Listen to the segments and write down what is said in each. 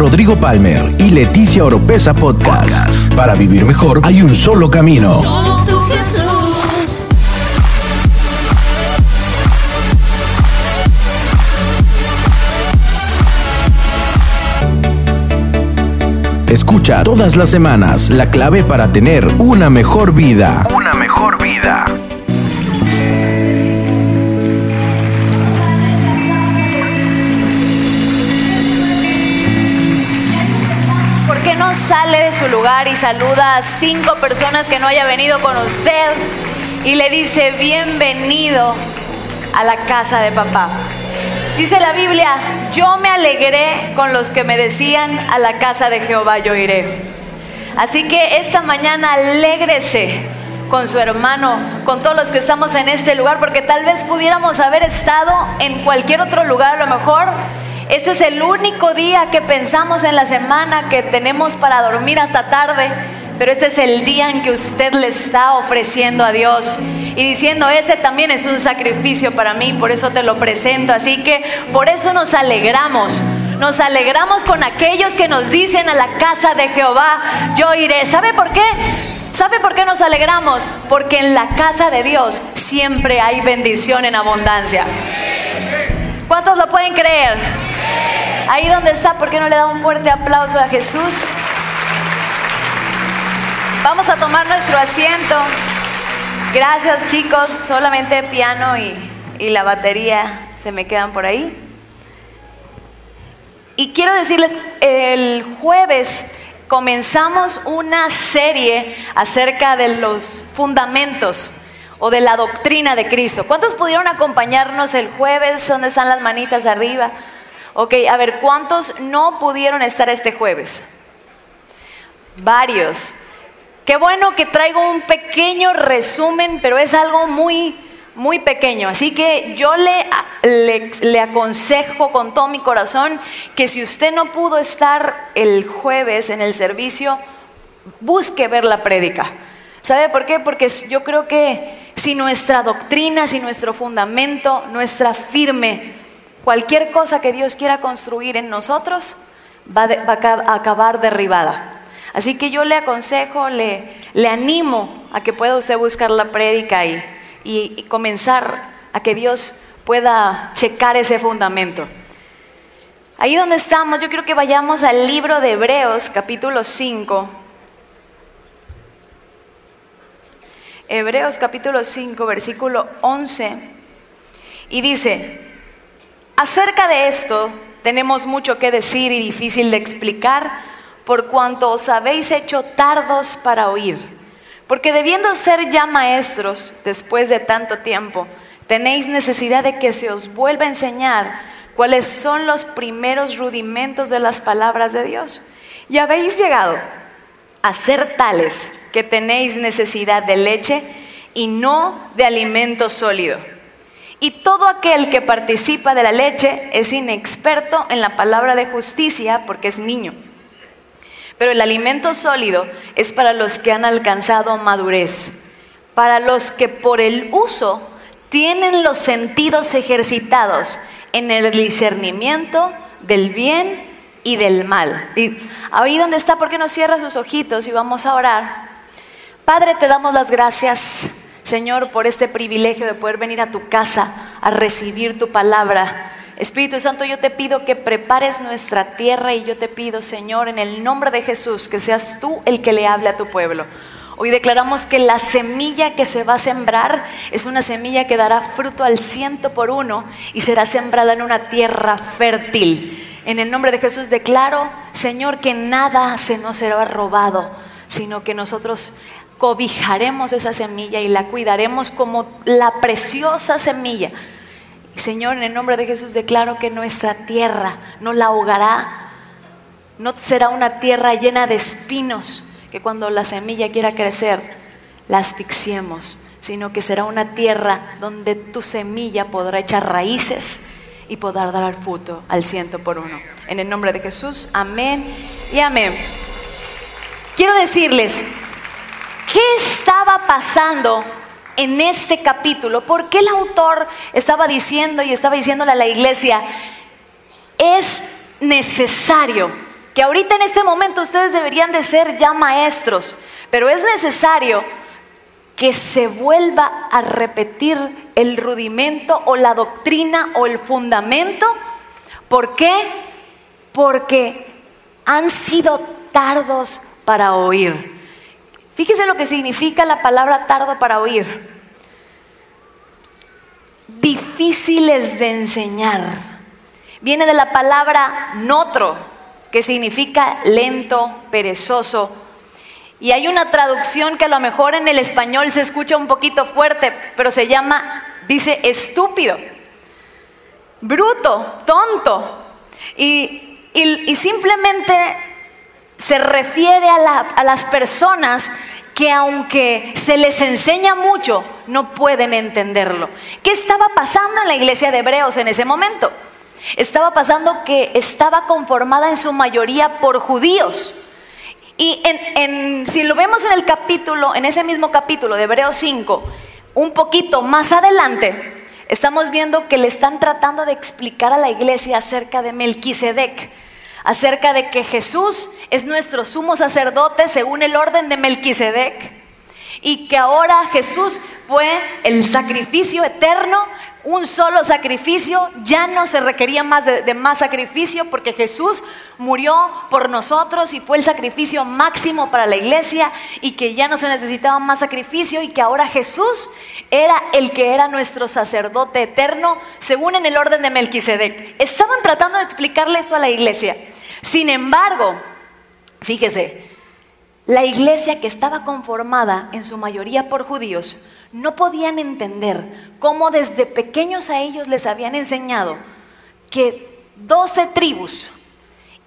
Rodrigo Palmer y Leticia Oropesa Podcast. Para vivir mejor hay un solo camino. Escucha todas las semanas la clave para tener una mejor vida. Una mejor vida. Su lugar y saluda a cinco personas que no haya venido con usted y le dice bienvenido a la casa de papá? Dice la Biblia, yo me alegré con los que me decían, a la casa de Jehová yo iré. Así que esta mañana alégrese con su hermano, con todos los que estamos en este lugar, porque tal vez pudiéramos haber estado en cualquier otro lugar, a lo mejor este es el único día que pensamos en la semana que tenemos para dormir hasta tarde, pero este es el día en que usted le está ofreciendo a Dios y diciendo, ese también es un sacrificio para mí, por eso te lo presento. Así que por eso nos alegramos. Nos alegramos con aquellos que nos dicen a la casa de Jehová, yo iré. ¿Sabe por qué? ¿Sabe por qué nos alegramos? Porque en la casa de Dios siempre hay bendición en abundancia. ¿Cuántos lo pueden creer? Ahí donde está, ¿por qué no le da un fuerte aplauso a Jesús? Vamos a tomar nuestro asiento. Gracias chicos, solamente piano y, y, la batería se me quedan por ahí. Y quiero decirles, el jueves comenzamos una serie acerca de los fundamentos o de la doctrina de Cristo. ¿Cuántos pudieron acompañarnos el jueves? ¿Dónde están las manitas arriba? Ok, a ver, ¿cuántos no pudieron estar este jueves? Varios. Qué bueno que traigo un pequeño resumen, pero es algo muy, muy pequeño. Así que yo le, le, aconsejo con todo mi corazón que si usted no pudo estar el jueves en el servicio, busque ver la prédica. ¿Sabe por qué? Porque yo creo que si nuestra doctrina, si nuestro fundamento, nuestra firme, cualquier cosa que Dios quiera construir en nosotros, va, va a acabar derribada. Así que yo le aconsejo, le, le animo a que pueda usted buscar la prédica y, y, y, comenzar a que Dios pueda checar ese fundamento. Ahí donde estamos, yo quiero que vayamos al libro de Hebreos, capítulo 5. Hebreos capítulo 5, versículo 11. Y dice, acerca de esto tenemos mucho que decir y difícil de explicar por cuanto os habéis hecho tardos para oír. Porque debiendo ser ya maestros después de tanto tiempo, tenéis necesidad de que se os vuelva a enseñar cuáles son los primeros rudimentos de las palabras de Dios. Y habéis llegado a ser tales que tenéis necesidad de leche y no de alimento sólido. Y todo aquel que participa de la leche es inexperto en la palabra de justicia porque es niño. Pero el alimento sólido es para los que han alcanzado madurez, para los que por el uso tienen los sentidos ejercitados en el discernimiento del bien y del mal. Ahí donde está, ¿por qué no cierra sus ojitos y vamos a orar? Padre, te damos las gracias, Señor, por este privilegio de poder venir a tu casa a recibir tu palabra. Espíritu Santo, yo te pido que prepares nuestra tierra y yo te pido, Señor, en el nombre de Jesús, que seas tú el que le hable a tu pueblo. Hoy declaramos que la semilla que se va a sembrar es una semilla que dará fruto al ciento por uno y será sembrada en una tierra fértil. En el nombre de Jesús declaro, Señor, que nada se nos será robado, sino que nosotros cobijaremos esa semilla y la cuidaremos como la preciosa semilla Señor, en el nombre de Jesús declaro que nuestra tierra no la ahogará, no será una tierra llena de espinos, que cuando la semilla quiera crecer, la asfixiemos, sino que será una tierra donde tu semilla podrá echar raíces y podrá dar fruto al ciento por uno. En el nombre de Jesús, amén y amén. Quiero decirles, ¿qué estaba pasando en este capítulo, ¿por qué el autor estaba diciendo y estaba diciéndole a la iglesia, es necesario que ahorita en este momento ustedes deberían de ser ya maestros, pero es necesario que se vuelva a repetir el rudimento o la doctrina o el fundamento. ¿Por qué? Porque han sido tardos para oír. Fíjese lo que significa la palabra tardo para oír. Difíciles de enseñar. Viene de la palabra notro, que significa lento, perezoso. Y hay una traducción que a lo mejor en el español se escucha un poquito fuerte, pero se llama, dice, estúpido, bruto, tonto. Y, simplemente se refiere a, las personas que aunque se les enseña mucho, no pueden entenderlo. ¿Qué estaba pasando en la iglesia de Hebreos en ese momento? Estaba pasando que estaba conformada en su mayoría por judíos. Y si lo vemos en el capítulo, en ese mismo capítulo de Hebreos 5, un poquito más adelante, estamos viendo que le están tratando de explicar a la iglesia acerca de Melquisedec, acerca de que Jesús es nuestro sumo sacerdote según el orden de Melquisedec y que ahora Jesús fue el sacrificio eterno un solo sacrificio, ya no se requería más de, más sacrificio porque Jesús murió por nosotros y fue el sacrificio máximo para la iglesia y que ya no se necesitaba más sacrificio y que ahora Jesús era el que era nuestro sacerdote eterno según en el orden de Melquisedec. Estaban tratando de explicarle esto a la iglesia. Sin embargo, fíjese, la iglesia que estaba conformada en su mayoría por judíos no podían entender cómo desde pequeños a ellos les habían enseñado que doce tribus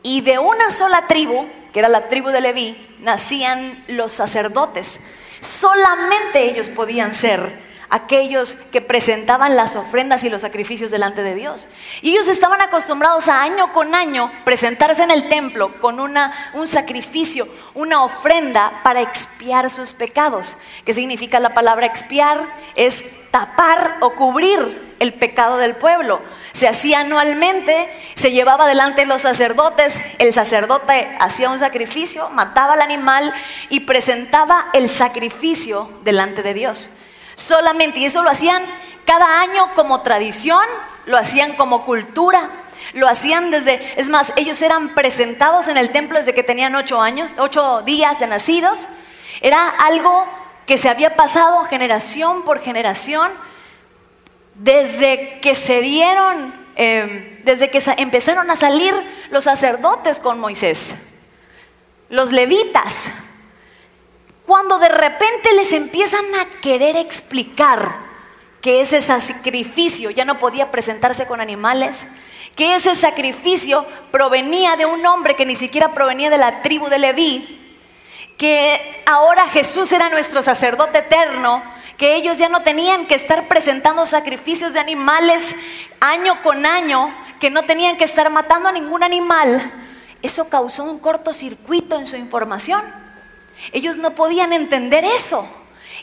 y de una sola tribu, que era la tribu de Leví, nacían los sacerdotes. Solamente ellos podían ser aquellos que presentaban las ofrendas y los sacrificios delante de Dios. Y ellos estaban acostumbrados a año con año presentarse en el templo con una, un sacrificio, una ofrenda para expiar sus pecados. ¿Qué significa la palabra expiar? Es tapar o cubrir el pecado del pueblo. Se hacía anualmente, se llevaba delante los sacerdotes, el sacerdote hacía un sacrificio, mataba al animal y presentaba el sacrificio delante de Dios solamente. Y eso lo hacían cada año como tradición, lo hacían como cultura, lo hacían desde, es más, ellos eran presentados en el templo desde que tenían ocho años, ocho días de nacidos. Era algo que se había pasado generación por generación desde que se dieron, em, desde que empezaron a salir los sacerdotes con Moisés, los levitas, cuando de repente les empiezan a querer explicar que ese sacrificio ya no podía presentarse con animales, que ese sacrificio provenía de un hombre que ni siquiera provenía de la tribu de Leví, que ahora Jesús era nuestro sacerdote eterno, que ellos ya no tenían que estar presentando sacrificios de animales año con año, que no tenían que estar matando a ningún animal, eso causó un cortocircuito en su información. Ellos no podían entender eso.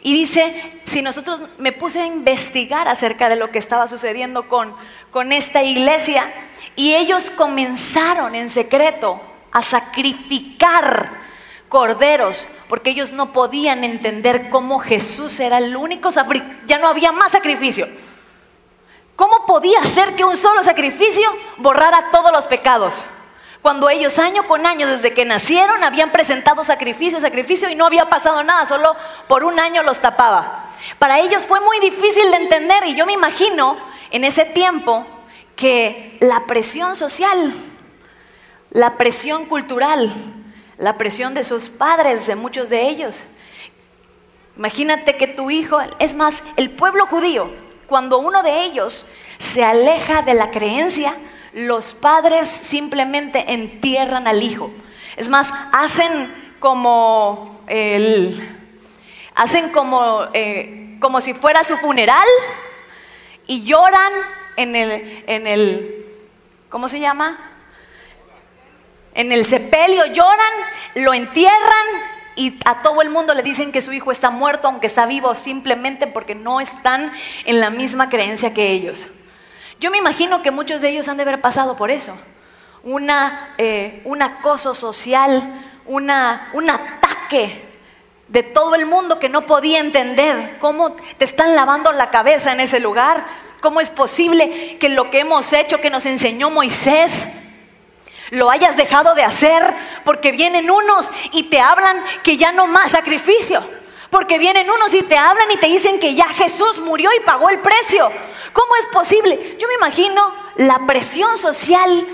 Y dice, si nosotros me puse a investigar acerca de lo que estaba sucediendo con, con esta iglesia, y ellos comenzaron en secreto a sacrificar corderos, porque ellos no podían entender cómo Jesús era el único ya no había más sacrificio. ¿Cómo podía ser que un solo sacrificio borrara todos los pecados? Cuando ellos año con año, desde que nacieron, habían presentado sacrificio, sacrificio y no había pasado nada, solo por un año los tapaba. Para ellos fue muy difícil de entender y yo me imagino en ese tiempo que la presión social, la presión cultural, la presión de sus padres, de muchos de ellos. Imagínate que tu hijo, es más, el pueblo judío, cuando uno de ellos se aleja de la creencia, los padres simplemente entierran al hijo. Es más, hacen como el, hacen como, eh, como si fuera su funeral y lloran en el, en el, ¿cómo se llama? En el sepelio lloran, lo entierran y a todo el mundo le dicen que su hijo está muerto, aunque está vivo, simplemente porque no están en la misma creencia que ellos. Yo me imagino que muchos de ellos han de haber pasado por eso. una, eh, un acoso social, una, un ataque de todo el mundo que no podía entender cómo te están lavando la cabeza en ese lugar. ¿Cómo es posible que lo que hemos hecho, que nos enseñó Moisés, lo hayas dejado de hacer? Porque vienen unos y te hablan que ya no más sacrificio. Porque vienen unos y te hablan y te dicen que ya Jesús murió y pagó el precio. ¿Cómo es posible? Yo me imagino la presión social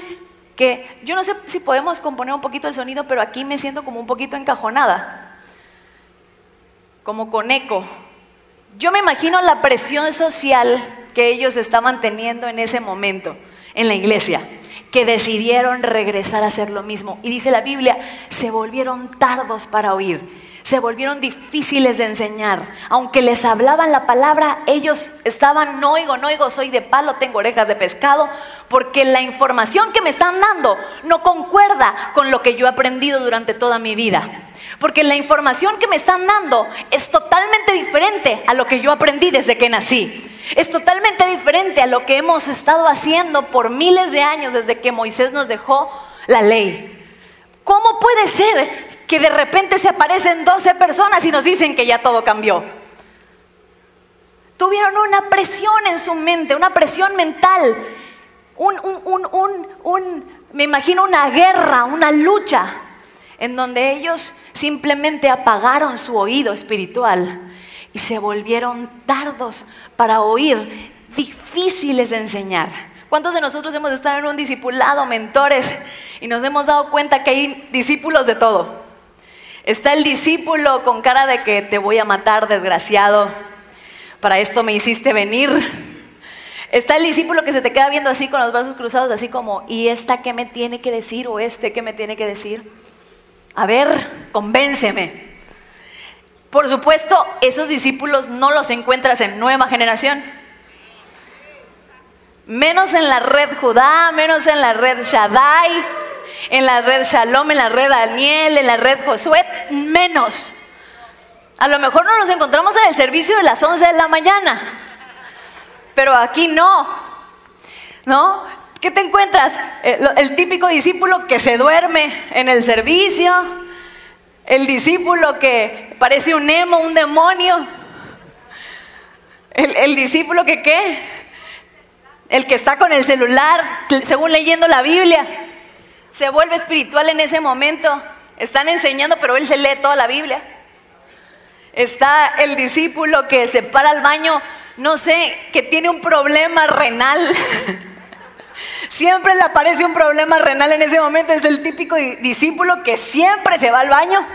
que yo no sé si podemos componer un poquito el sonido, pero aquí me siento como un poquito encajonada como con eco. Yo me imagino la presión social que ellos estaban teniendo en ese momento en la iglesia, que decidieron regresar a hacer lo mismo. Y dice la Biblia, se volvieron tardos para oír, se volvieron difíciles de enseñar. Aunque les hablaban la palabra, ellos estaban, no oigo, no oigo, soy de palo, tengo orejas de pescado, porque la información que me están dando no concuerda con lo que yo he aprendido durante toda mi vida. Porque la información que me están dando es totalmente diferente a lo que yo aprendí desde que nací. Es totalmente diferente a lo que hemos estado haciendo por miles de años desde que Moisés nos dejó la ley. ¿Cómo puede ser que de repente se aparecen 12 personas y nos dicen que ya todo cambió? Tuvieron una presión en su mente, una presión mental, me imagino una guerra, una lucha en donde ellos simplemente apagaron su oído espiritual y se volvieron tardos para oír, difíciles de enseñar. ¿Cuántos de nosotros hemos estado en un discipulado, mentores, y nos hemos dado cuenta que hay discípulos de todo? Está el discípulo con cara de que te voy a matar, desgraciado, para esto me hiciste venir. Está el discípulo que se te queda viendo así con los brazos cruzados, así como, ¿y esta qué me tiene que decir o este qué me tiene que decir? A ver, convénceme. Por supuesto, esos discípulos no los encuentras en nueva generación. Menos en la red Judá, menos en la red Shaddai, en la red Shalom, en la red Daniel, en la red Josué, menos. A lo mejor no los encontramos en el servicio de las 11 de la mañana, pero aquí no. ¿No? ¿Qué te encuentras? Eh, el, típico discípulo que se duerme en el servicio, el discípulo que parece un emo, un demonio, el, el discípulo que qué, el que está con el celular, según leyendo la Biblia, se vuelve espiritual en ese momento. Están enseñando, pero él se lee toda la Biblia. Está el discípulo que se para al baño, no sé, que tiene un problema renal. Siempre le aparece un problema renal en ese momento. Es el típico discípulo que siempre se va al baño.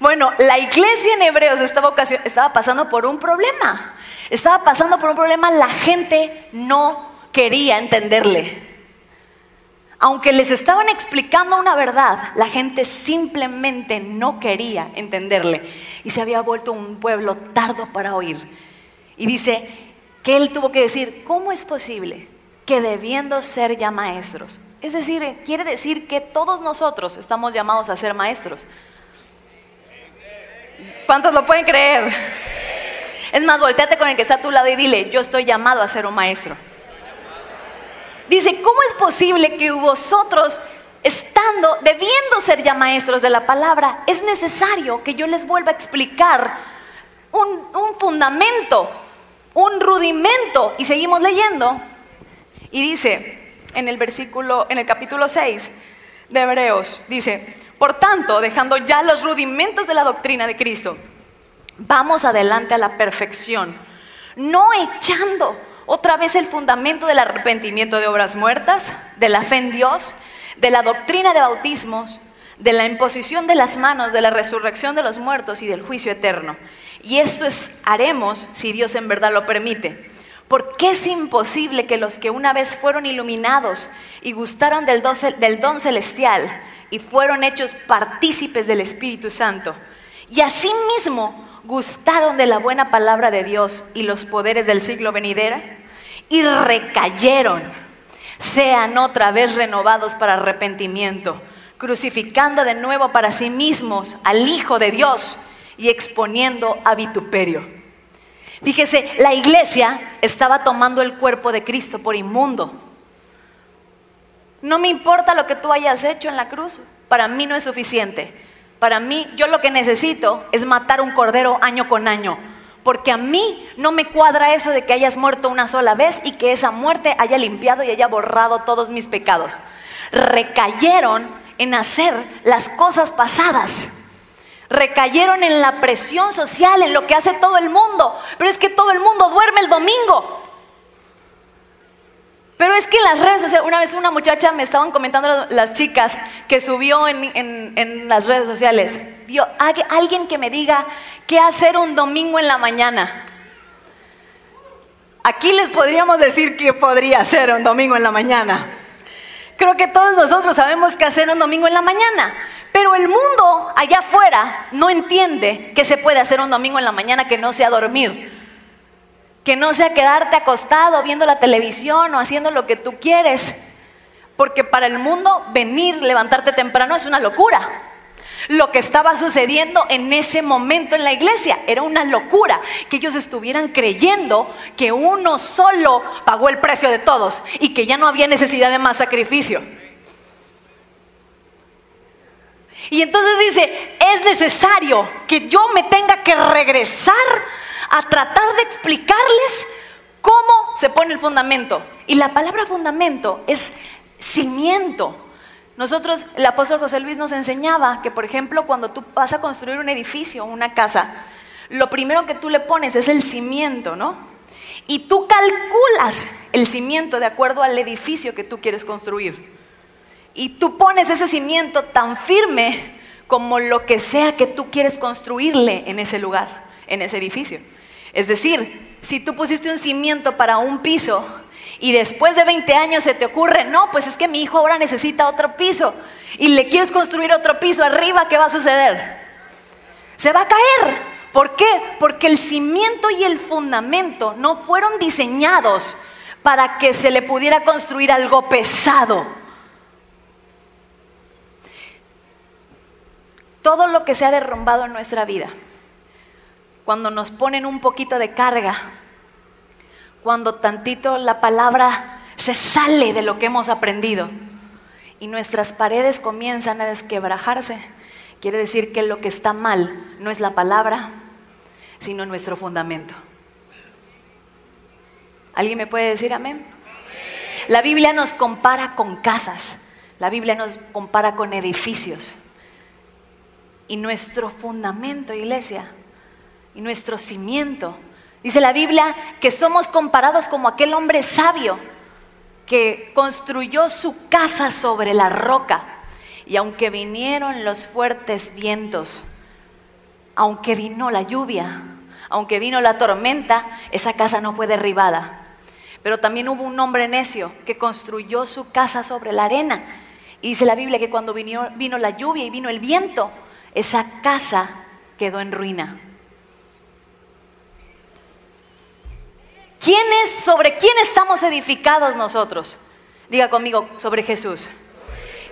Bueno, la iglesia en Hebreos de esta vocación estaba pasando por un problema. Estaba pasando por un problema, la gente no quería entenderle. Aunque les estaban explicando una verdad, la gente simplemente no quería entenderle. Y se había vuelto un pueblo tardo para oír. Y dice que él tuvo que decir, ¿cómo es posible que debiendo ser ya maestros. Es decir, quiere decir que todos nosotros estamos llamados a ser maestros. ¿Cuántos lo pueden creer? Es más, volteate con el que está a tu lado y dile, yo estoy llamado a ser un maestro. Dice, ¿cómo es posible que vosotros, estando, debiendo ser ya maestros de la palabra, es necesario que yo les vuelva a explicar un, un fundamento, un rudimento? Y seguimos leyendo. Y dice en el versículo, en el capítulo 6 de Hebreos, dice, por tanto, dejando ya los rudimentos de la doctrina de Cristo, vamos adelante a la perfección, no echando otra vez el fundamento del arrepentimiento de obras muertas, de la fe en Dios, de la doctrina de bautismos, de la imposición de las manos, de la resurrección de los muertos y del juicio eterno. Y esto es, haremos si Dios en verdad lo permite porque es imposible que los que una vez fueron iluminados y gustaron del don, celestial y fueron hechos partícipes del Espíritu Santo, y asimismo gustaron de la buena palabra de Dios y los poderes del siglo venidero, y recayeron, sean otra vez renovados para arrepentimiento, crucificando de nuevo para sí mismos al Hijo de Dios y exponiendo a vituperio. Fíjese, la iglesia estaba tomando el cuerpo de Cristo por inmundo. No me importa lo que tú hayas hecho en la cruz, para mí no es suficiente. Para mí, yo lo que necesito es matar un cordero año con año, porque a mí no me cuadra eso de que hayas muerto una sola vez y que esa muerte haya limpiado y haya borrado todos mis pecados. Recayeron en hacer las cosas pasadas. Recayeron en la presión social, en lo que hace todo el mundo. Pero es que todo el mundo duerme el domingo. Pero es que en las redes sociales, una vez una muchacha me estaban comentando las chicas que subió en, las redes sociales, Dio, alguien que me diga qué hacer un domingo en la mañana. Aquí les podríamos decir qué podría hacer un domingo en la mañana. Creo que todos nosotros sabemos qué hacer un domingo en la mañana, pero el mundo allá afuera no entiende qué se puede hacer un domingo en la mañana que no sea dormir que no sea quedarte acostado viendo la televisión o haciendo lo que tú quieres. Porque para el mundo venir, levantarte temprano es una locura. Lo que estaba sucediendo en ese momento en la iglesia era una locura, que ellos estuvieran creyendo que uno solo pagó el precio de todos y que ya no había necesidad de más sacrificio. Y entonces dice, es necesario que yo me tenga que regresar a tratar de explicarles cómo se pone el fundamento. Y la palabra fundamento es cimiento. Nosotros, el apóstol José Luis nos enseñaba que, por ejemplo, cuando tú vas a construir un edificio, una casa, lo primero que tú le pones es el cimiento, ¿no? Y tú calculas el cimiento de acuerdo al edificio que tú quieres construir. Y tú pones ese cimiento tan firme como lo que sea que tú quieres construirle en ese lugar, en ese edificio. Es decir, si tú pusiste un cimiento para un piso y después de 20 años se te ocurre, no, pues es que mi hijo ahora necesita otro piso y le quieres construir otro piso arriba, ¿qué va a suceder? Se va a caer. ¿Por qué? Porque el cimiento y el fundamento no fueron diseñados para que se le pudiera construir algo pesado. Todo lo que se ha derrumbado en nuestra vida cuando nos ponen un poquito de carga, cuando tantito la palabra se sale de lo que hemos aprendido y nuestras paredes comienzan a desquebrajarse, quiere decir que lo que está mal no es la palabra, sino nuestro fundamento. ¿Alguien me puede decir amén? La Biblia nos compara con casas, la Biblia nos compara con edificios. Y nuestro fundamento, iglesia, y nuestro cimiento. Dice la Biblia que somos comparados como aquel hombre sabio que construyó su casa sobre la roca. Y aunque vinieron los fuertes vientos, aunque vino la lluvia, aunque vino la tormenta, esa casa no fue derribada. Pero también hubo un hombre necio que construyó su casa sobre la arena. Y dice la Biblia que cuando vino, vino la lluvia y vino el viento, esa casa quedó en ruina. ¿Quién es, sobre quién estamos edificados nosotros? Diga conmigo, sobre Jesús.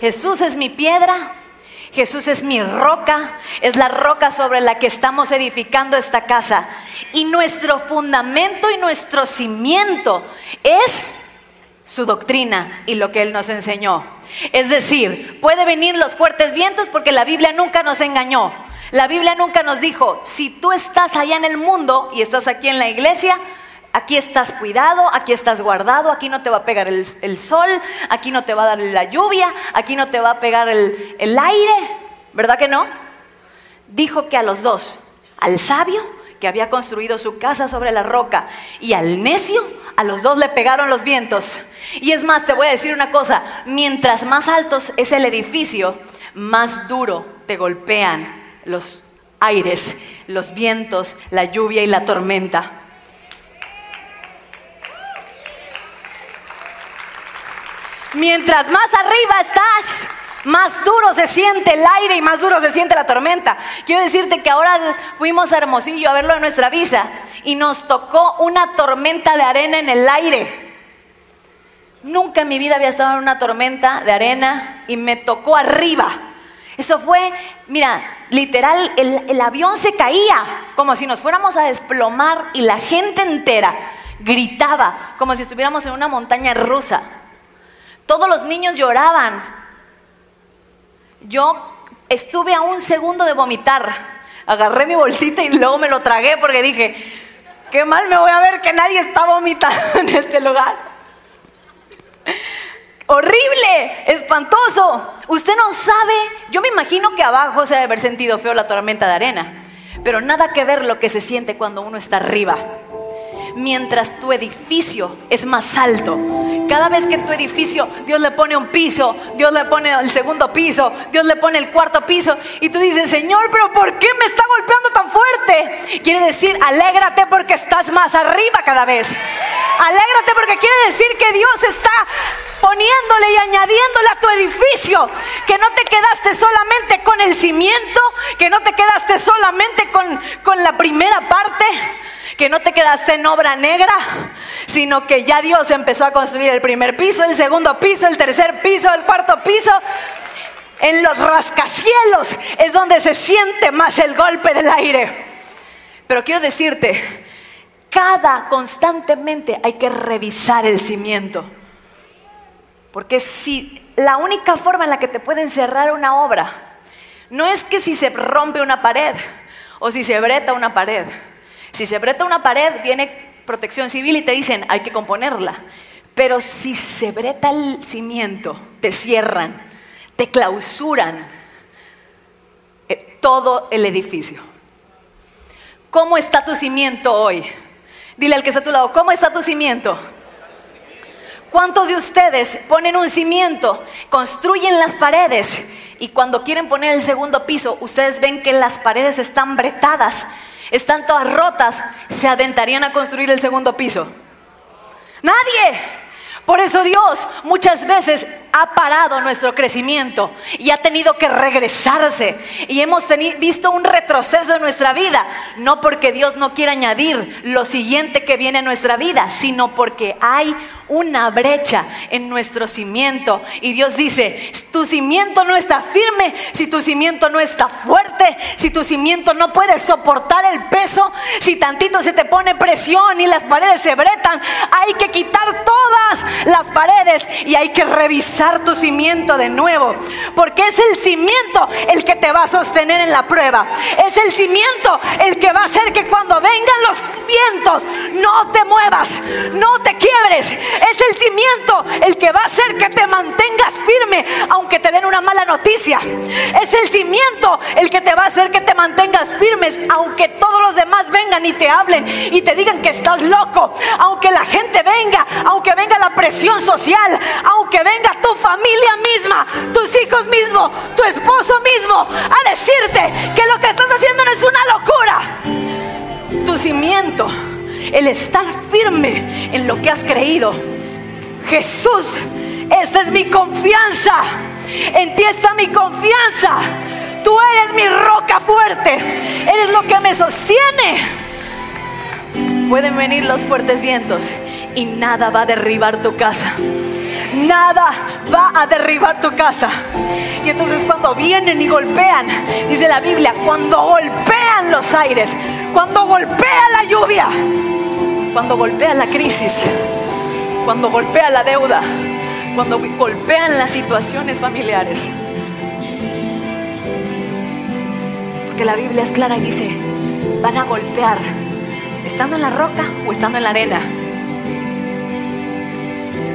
Jesús es mi piedra, Jesús es mi roca, es la roca sobre la que estamos edificando esta casa. Y nuestro fundamento y nuestro cimiento es su doctrina y lo que Él nos enseñó. Es decir, puede venir los fuertes vientos porque la Biblia nunca nos engañó. La Biblia nunca nos dijo, si tú estás allá en el mundo y estás aquí en la iglesia, Aquí estás cuidado, aquí estás guardado, aquí no te va a pegar el, sol, aquí no te va a dar la lluvia, aquí no te va a pegar el, el aire, ¿verdad que no? Dijo que a los dos, al sabio que había construido su casa sobre la roca y al necio, a los dos le pegaron los vientos. Y es más, te voy a decir una cosa, mientras más altos es el edificio, más duro te golpean los aires, los vientos, la lluvia y la tormenta. Mientras más arriba estás, más duro se siente el aire y más duro se siente la tormenta. Quiero decirte que ahora fuimos a Hermosillo a verlo en nuestra visa y nos tocó una tormenta de arena en el aire. Nunca en mi vida había estado en una tormenta de arena y me tocó arriba. Eso fue, mira, literal, el, el avión se caía como si nos fuéramos a desplomar y la gente entera gritaba como si estuviéramos en una montaña rusa. Todos los niños lloraban. Yo estuve a un segundo de vomitar. Agarré mi bolsita y luego me lo tragué porque dije, qué mal me voy a ver que nadie está vomitando en este lugar. Horrible, espantoso. Usted no sabe, yo me imagino que abajo se debe haber sentido feo la tormenta de arena, pero nada que ver lo que se siente cuando uno está arriba mientras tu edificio es más alto. Cada vez que tu edificio, Dios le pone un piso, Dios le pone el segundo piso, Dios le pone el cuarto piso, y tú dices, Señor, pero ¿por qué me está golpeando tan fuerte? Quiere decir, alégrate porque estás más arriba cada vez. Alégrate porque quiere decir que Dios está poniéndole y añadiéndole a tu edificio, que no te quedaste solamente con el cimiento, que no te quedaste solamente con, con la primera parte, que no te quedaste en obra negra, sino que ya Dios empezó a construir el primer piso, el segundo piso, el tercer piso, el cuarto piso. En los rascacielos es donde se siente más el golpe del aire. Pero quiero decirte, cada constantemente hay que revisar el cimiento. Porque si la única forma en la que te pueden cerrar una obra no es que si se rompe una pared o si se breta una pared, si se breta una pared, viene protección civil y te dicen, hay que componerla. Pero si se breta el cimiento, te cierran, te clausuran eh, todo el edificio. ¿Cómo está tu cimiento hoy? Dile al que está a tu lado, ¿cómo está tu cimiento? ¿Cuántos de ustedes ponen un cimiento, construyen las paredes y cuando quieren poner el segundo piso, ustedes ven que las paredes están bretadas están todas rotas, se aventarían a construir el segundo piso. Nadie. Por eso Dios muchas veces ha parado nuestro crecimiento y ha tenido que regresarse. Y hemos visto un retroceso en nuestra vida, no porque Dios no quiera añadir lo siguiente que viene en nuestra vida, sino porque hay una brecha en nuestro cimiento. Y Dios dice, tu cimiento no está firme, si tu cimiento no está fuerte, si tu cimiento no puede soportar el peso, si tantito se te pone presión y las paredes se bretan, hay que quitar todas las paredes y hay que revisar tu cimiento de nuevo. Porque es el cimiento el que te va a sostener en la prueba. Es el cimiento el que va a hacer que cuando vengan los vientos no te muevas, no te quiebres, es el cimiento el que va a hacer que te mantengas firme aunque te den una mala noticia. Es el cimiento el que te va a hacer que te mantengas firmes aunque todos los demás vengan y te hablen y te digan que estás loco. Aunque la gente venga, aunque venga la presión social, aunque venga tu familia misma, tus hijos mismos, tu esposo mismo a decirte que lo que estás haciendo no es una locura. Tu cimiento el estar firme en lo que has creído. Jesús, esta es mi confianza. En ti está mi confianza. Tú eres mi roca fuerte. Eres lo que me sostiene. Pueden venir los fuertes vientos y nada va a derribar tu casa. Nada va a derribar tu casa. Y entonces cuando vienen y golpean, dice la Biblia, cuando golpean los aires, cuando golpea la lluvia, cuando golpea la crisis, cuando golpea la deuda, cuando golpean las situaciones familiares. Porque la Biblia es clara y dice, van a golpear, estando en la roca o estando en la arena.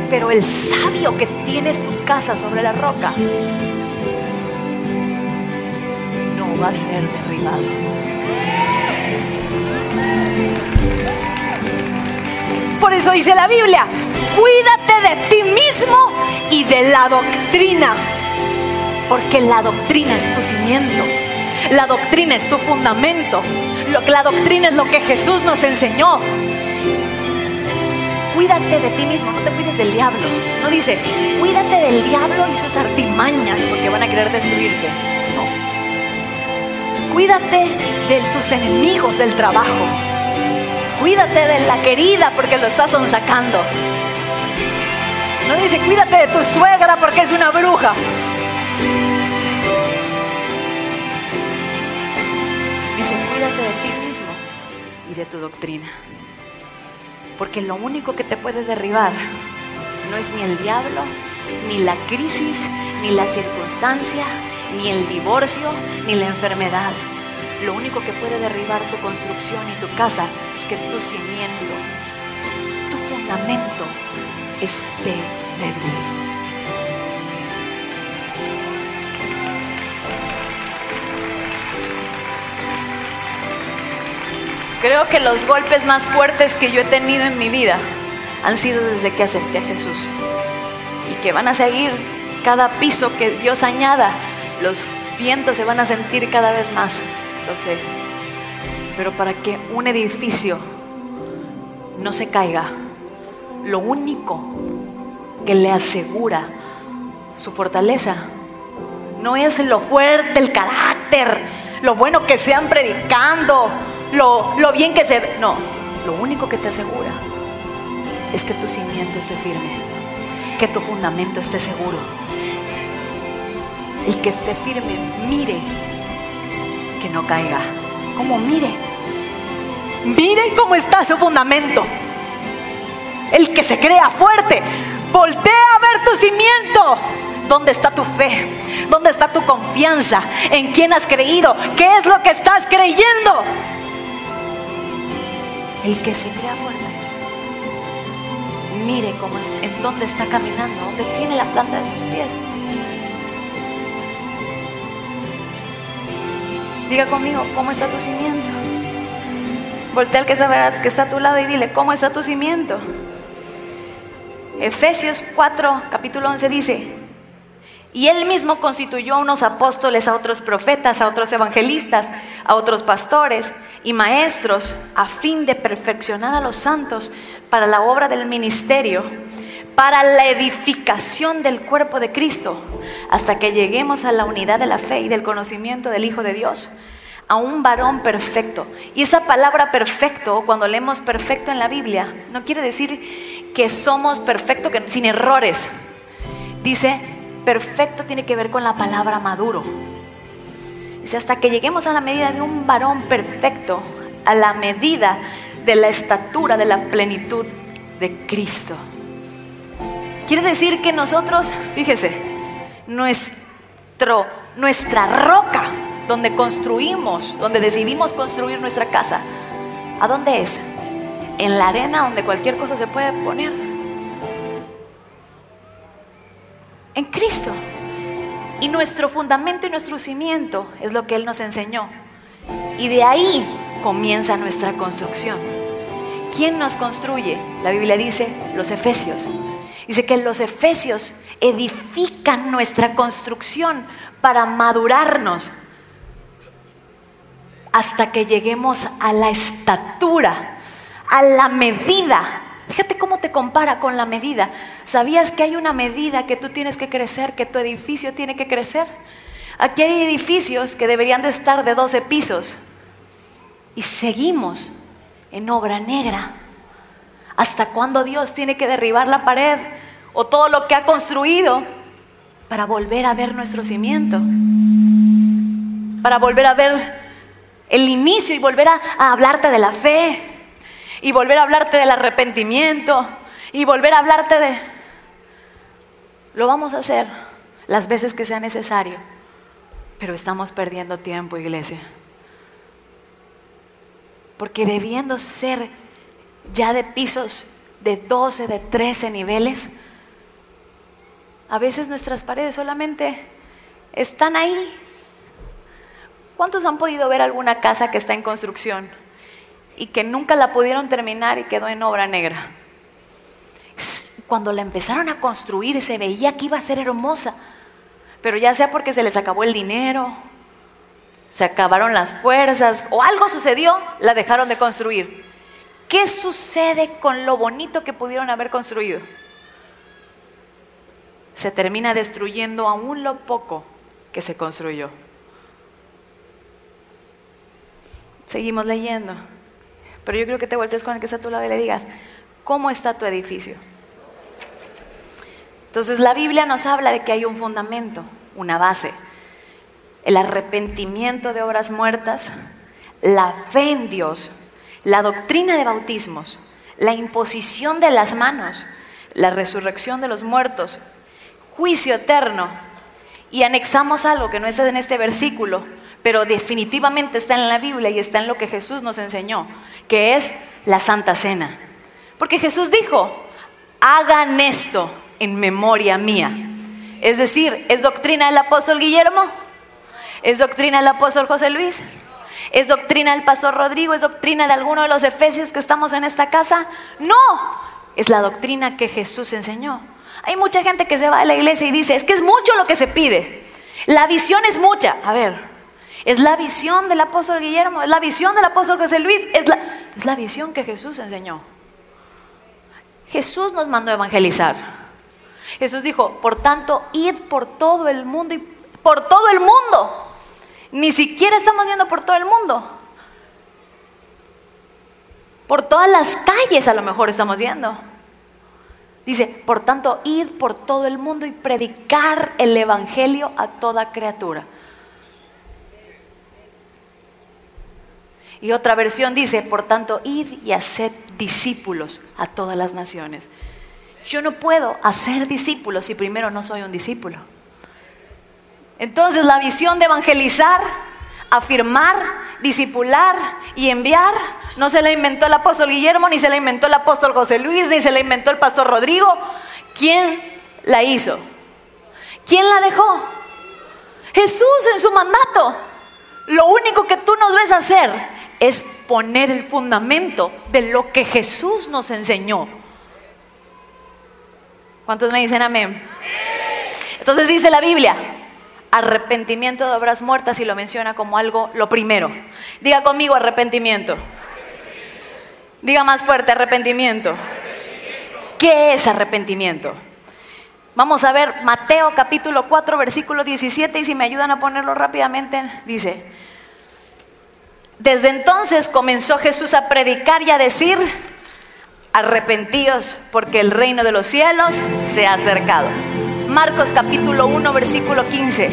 Pero el sabio que tiene su casa sobre la roca no va a ser derribado. Por eso dice la Biblia, cuídate de ti mismo y de la doctrina. Porque la doctrina es tu cimiento. La doctrina es tu fundamento. La doctrina es lo que Jesús nos enseñó. Cuídate de ti mismo, no te cuides del diablo. No dice, cuídate del diablo y sus artimañas porque van a querer destruirte. No. Cuídate de tus enemigos del trabajo Cuídate de la querida porque lo estás sacando. No dice, cuídate de tu suegra porque es una bruja. Dice, cuídate de ti mismo y de tu doctrina. Porque lo único que te puede derribar no es ni el diablo ni la crisis, ni la circunstancia, ni el divorcio, ni la enfermedad. Lo único que puede derribar tu construcción y tu casa es que tu cimiento, tu fundamento esté débil. Creo que los golpes más fuertes que yo he tenido en mi vida han sido desde que acepté a Jesús. Y que van a seguir cada piso que Dios añada. Los vientos se van a sentir cada vez más. Lo sé. Pero para que un edificio no se caiga, lo único que le asegura su fortaleza no es lo fuerte, el carácter, lo bueno que sean predicando, lo, lo bien que se ve. No, lo único que te asegura es que tu cimiento esté firme, que tu fundamento esté seguro. El que esté firme, mire que no caiga. Como mire, mire cómo está su fundamento. El que se crea fuerte, voltea a ver tu cimiento. ¿Dónde está tu fe? ¿Dónde está tu confianza? ¿En quién has creído? ¿Qué es lo que estás creyendo? El que se crea fuerte. Mire cómo es, en dónde está caminando, dónde tiene la planta de sus pies. Diga conmigo, ¿cómo está tu cimiento? Voltea al que sabrás que está a tu lado y dile, ¿cómo está tu cimiento? Efesios 4, capítulo 11 dice, y él mismo constituyó a unos apóstoles, a otros profetas, a otros evangelistas, a otros pastores y maestros, a fin de perfeccionar a los santos para la obra del ministerio, para la edificación del cuerpo de Cristo, hasta que lleguemos a la unidad de la fe y del conocimiento del Hijo de Dios, a un varón perfecto. Y esa palabra perfecto, cuando leemos perfecto en la Biblia, no quiere decir que somos perfectos, sin errores. Dice perfecto tiene que ver con la palabra maduro. Dice, hasta que lleguemos a la medida de un varón perfecto, a la medida de la estatura, de la plenitud de Cristo. Quiere decir que nosotros, fíjese, nuestro, nuestra roca donde construimos, donde decidimos construir nuestra casa, ¿a dónde es? En la arena donde cualquier cosa se puede poner. En Cristo. Y nuestro fundamento y nuestro cimiento es lo que Él nos enseñó. Y de ahí comienza nuestra construcción. ¿Quién nos construye? La Biblia dice los efesios. Dice que los efesios edifican nuestra construcción para madurarnos hasta que lleguemos a la estatura, a la medida Fíjate cómo te compara con la medida. ¿Sabías que hay una medida que tú tienes que crecer, que tu edificio tiene que crecer? Aquí hay edificios que deberían de estar de 12 pisos y seguimos en obra negra. ¿Hasta cuándo Dios tiene que derribar la pared o todo lo que ha construido para volver a ver nuestro cimiento? Para volver a ver el inicio y volver a, a hablarte de la fe, y volver a hablarte del arrepentimiento y volver a hablarte de... Lo vamos a hacer las veces que sea necesario, pero estamos perdiendo tiempo, iglesia. Porque debiendo ser ya de pisos de 12, de 13 niveles, a veces nuestras paredes solamente están ahí. ¿Cuántos han podido ver alguna casa que está en construcción? Y que nunca la pudieron terminar y quedó en obra negra. Cuando la empezaron a construir se veía que iba a ser hermosa, pero ya sea porque se les acabó el dinero, se acabaron las fuerzas o algo sucedió, la dejaron de construir. ¿Qué sucede con lo bonito que pudieron haber construido? Se termina destruyendo aún lo poco que se construyó. Seguimos leyendo. Pero yo creo que te vueltes con el que está a tu lado y le digas, ¿cómo está tu edificio? Entonces la Biblia nos habla de que hay un fundamento, una base. El arrepentimiento de obras muertas, la fe en Dios, la doctrina de bautismos, la imposición de las manos, la resurrección de los muertos, juicio eterno. Y anexamos algo que no está en este versículo, pero definitivamente está en la Biblia y está en lo que Jesús nos enseñó, que es la Santa Cena. Porque Jesús dijo, hagan esto en memoria mía. Es decir, ¿es doctrina del apóstol Guillermo? ¿Es doctrina del apóstol José Luis? ¿Es doctrina del pastor Rodrigo? ¿Es doctrina de alguno de los efesios que estamos en esta casa? No, es la doctrina que Jesús enseñó. Hay mucha gente que se va a la iglesia y dice, es que es mucho lo que se pide. La visión es mucha. A ver, es la visión del apóstol Guillermo, es la visión del apóstol José Luis, es la, es la visión que Jesús enseñó. Jesús nos mandó a evangelizar. Jesús dijo, por tanto, id por todo el mundo y por todo el mundo. Ni siquiera estamos yendo por todo el mundo. Por todas las calles a lo mejor estamos yendo. Dice, por tanto, id por todo el mundo y predicar el Evangelio a toda criatura. Y otra versión dice, por tanto, id y haced discípulos a todas las naciones. Yo no puedo hacer discípulos si primero no soy un discípulo. Entonces la visión de evangelizar, afirmar, discipular y enviar no se la inventó el apóstol Guillermo, ni se la inventó el apóstol José Luis, ni se la inventó el pastor Rodrigo. ¿Quién la hizo? ¿Quién la dejó? Jesús en su mandato. Lo único que tú nos ves hacer es poner el fundamento de lo que Jesús nos enseñó. ¿Cuántos me dicen amén? Entonces dice la Biblia, arrepentimiento de obras muertas y lo menciona como algo lo primero. Diga conmigo arrepentimiento. Diga más fuerte, arrepentimiento. ¿Qué es arrepentimiento? Vamos a ver Mateo capítulo 4, versículo 17 y si me ayudan a ponerlo rápidamente, dice, desde entonces comenzó Jesús a predicar y a decir, arrepentíos porque el reino de los cielos se ha acercado. Marcos capítulo 1, versículo 15.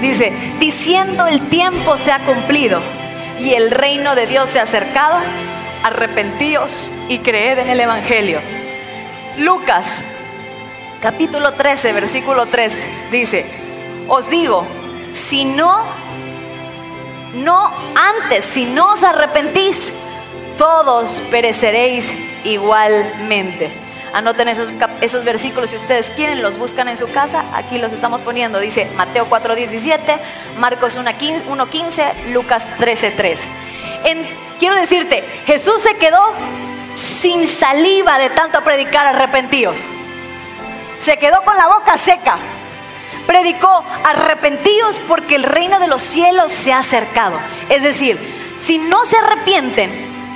Dice, diciendo el tiempo se ha cumplido y el reino de Dios se ha acercado, arrepentíos y creed en el Evangelio. Lucas capítulo 13, versículo 3 dice, os digo, si no, no antes, si no os arrepentís, todos pereceréis igualmente. Anoten esos, esos versículos si ustedes quieren, los buscan en su casa. Aquí los estamos poniendo. Dice Mateo 4:17, Marcos 1:15, Lucas 13:3. quiero decirte, Jesús se quedó sin saliva de tanto predicar arrepentidos. Se quedó con la boca seca. Predicó arrepentidos porque el reino de los cielos se ha acercado. Es decir, si no se arrepienten,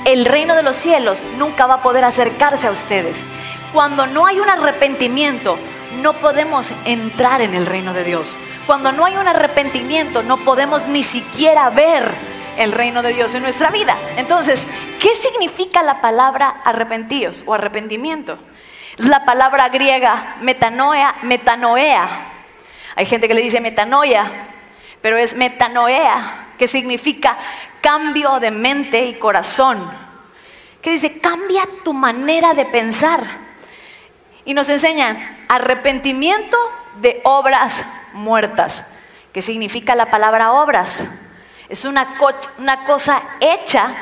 el reino de los cielos nunca va a poder acercarse a ustedes. Cuando no hay un arrepentimiento, no podemos entrar en el reino de Dios. Cuando no hay un arrepentimiento, no podemos ni siquiera ver el reino de Dios en nuestra vida. Entonces, ¿qué significa la palabra arrepentíos o arrepentimiento? La palabra griega metanoia, metanoea. Hay gente que le dice metanoia, pero es metanoea, que significa cambio de mente y corazón. Que dice, cambia tu manera de pensar. Y nos enseñan arrepentimiento de obras muertas, que significa la palabra obras. Es una, una cosa hecha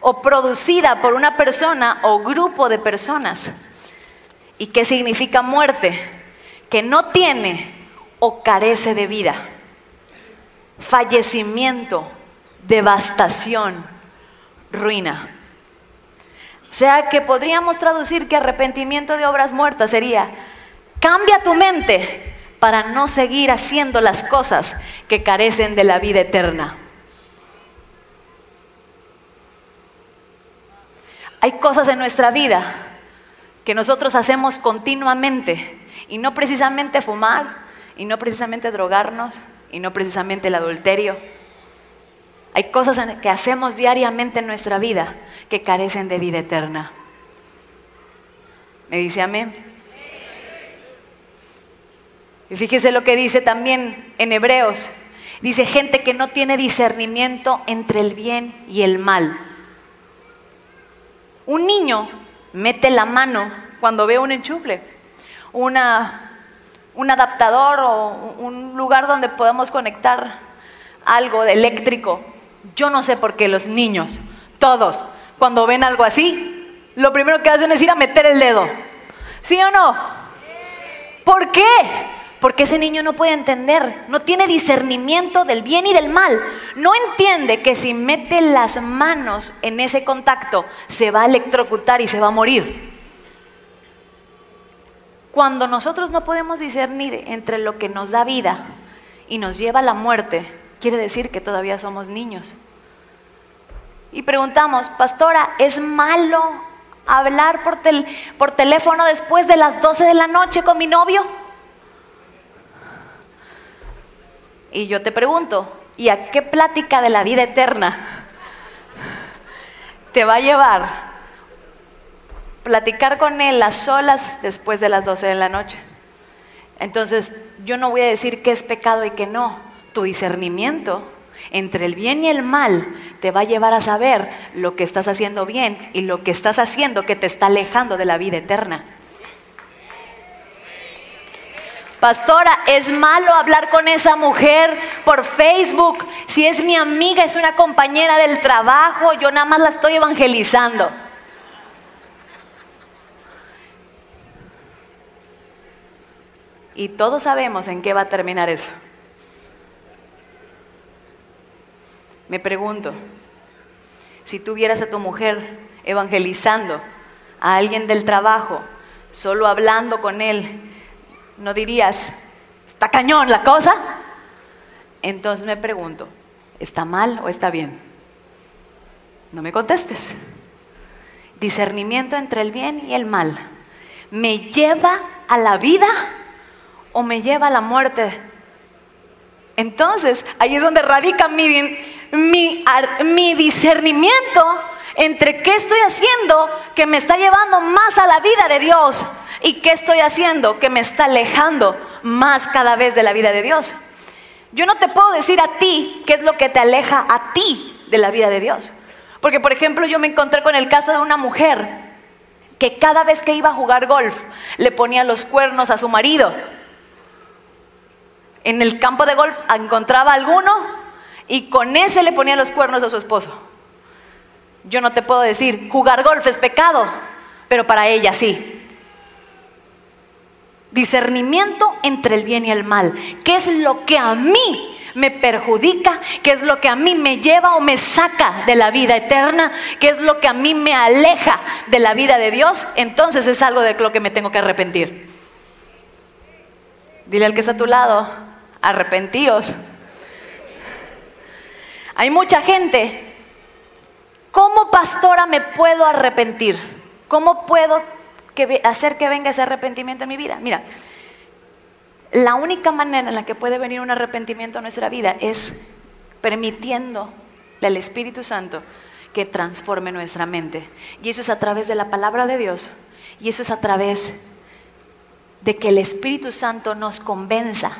o producida por una persona o grupo de personas. ¿Y qué significa muerte? Que no tiene o carece de vida. Fallecimiento, devastación, ruina. O sea que podríamos traducir que arrepentimiento de obras muertas sería, cambia tu mente para no seguir haciendo las cosas que carecen de la vida eterna. Hay cosas en nuestra vida que nosotros hacemos continuamente y no precisamente fumar y no precisamente drogarnos y no precisamente el adulterio hay cosas que hacemos diariamente en nuestra vida que carecen de vida eterna. ¿Me dice amén? Y fíjese lo que dice también en Hebreos. Dice gente que no tiene discernimiento entre el bien y el mal. Un niño mete la mano cuando ve un enchufle, una, un adaptador o un lugar donde podamos conectar algo eléctrico. Yo no sé por qué los niños, todos, cuando ven algo así, lo primero que hacen es ir a meter el dedo. ¿Sí o no? ¿Por qué? Porque ese niño no puede entender, no tiene discernimiento del bien y del mal. No entiende que si mete las manos en ese contacto se va a electrocutar y se va a morir. Cuando nosotros no podemos discernir entre lo que nos da vida y nos lleva a la muerte, quiere decir que todavía somos niños. Y preguntamos, pastora, ¿es malo hablar por, por teléfono después de las 12 de la noche con mi novio? Y yo te pregunto, ¿y a qué plática de la vida eterna te va a llevar platicar con él a solas después de las 12 de la noche? Entonces, yo no voy a decir qué es pecado y qué no. Tu discernimiento entre el bien y el mal te va a llevar a saber lo que estás haciendo bien y lo que estás haciendo que te está alejando de la vida eterna. Pastora, es malo hablar con esa mujer por Facebook. Si es mi amiga, es una compañera del trabajo, yo nada más la estoy evangelizando. Y todos sabemos en qué va a terminar eso. Me pregunto, si tú vieras a tu mujer evangelizando a alguien del trabajo, solo hablando con él, no dirías, está cañón la cosa. Entonces me pregunto, ¿está mal o está bien? No me contestes. Discernimiento entre el bien y el mal. ¿Me lleva a la vida o me lleva a la muerte? Entonces, ahí es donde radica mi, mi, mi discernimiento entre qué estoy haciendo que me está llevando más a la vida de Dios ¿Y qué estoy haciendo que me está alejando más cada vez de la vida de Dios? Yo no te puedo decir a ti qué es lo que te aleja a ti de la vida de Dios. Porque, por ejemplo, yo me encontré con el caso de una mujer que cada vez que iba a jugar golf le ponía los cuernos a su marido. En el campo de golf encontraba alguno y con ese le ponía los cuernos a su esposo. Yo no te puedo decir, jugar golf es pecado, pero para ella sí. Discernimiento entre el bien y el mal. ¿Qué es lo que a mí me perjudica? ¿Qué es lo que a mí me lleva o me saca de la vida eterna? ¿Qué es lo que a mí me aleja de la vida de Dios? Entonces es algo de lo que me tengo que arrepentir. Dile al que está a tu lado, arrepentíos. Hay mucha gente. ¿Cómo pastora me puedo arrepentir? ¿Cómo puedo hacer que venga ese arrepentimiento en mi vida. Mira, la única manera en la que puede venir un arrepentimiento a nuestra vida es permitiendo al Espíritu Santo que transforme nuestra mente. Y eso es a través de la palabra de Dios. Y eso es a través de que el Espíritu Santo nos convenza.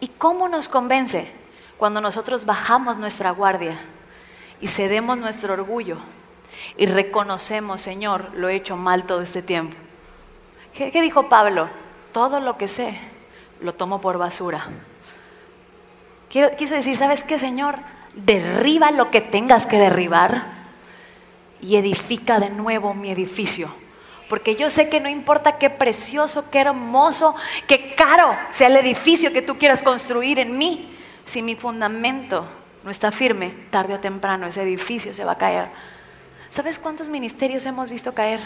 ¿Y cómo nos convence? Cuando nosotros bajamos nuestra guardia y cedemos nuestro orgullo y reconocemos, Señor, lo he hecho mal todo este tiempo. ¿Qué, dijo Pablo? Todo lo que sé lo tomo por basura. quiso decir, ¿sabes qué, Señor? Derriba lo que tengas que derribar y edifica de nuevo mi edificio. Porque yo sé que no importa qué precioso, qué hermoso, qué caro sea el edificio que tú quieras construir en mí, si mi fundamento no está firme, tarde o temprano ese edificio se va a caer. ¿Sabes cuántos ministerios hemos visto caer?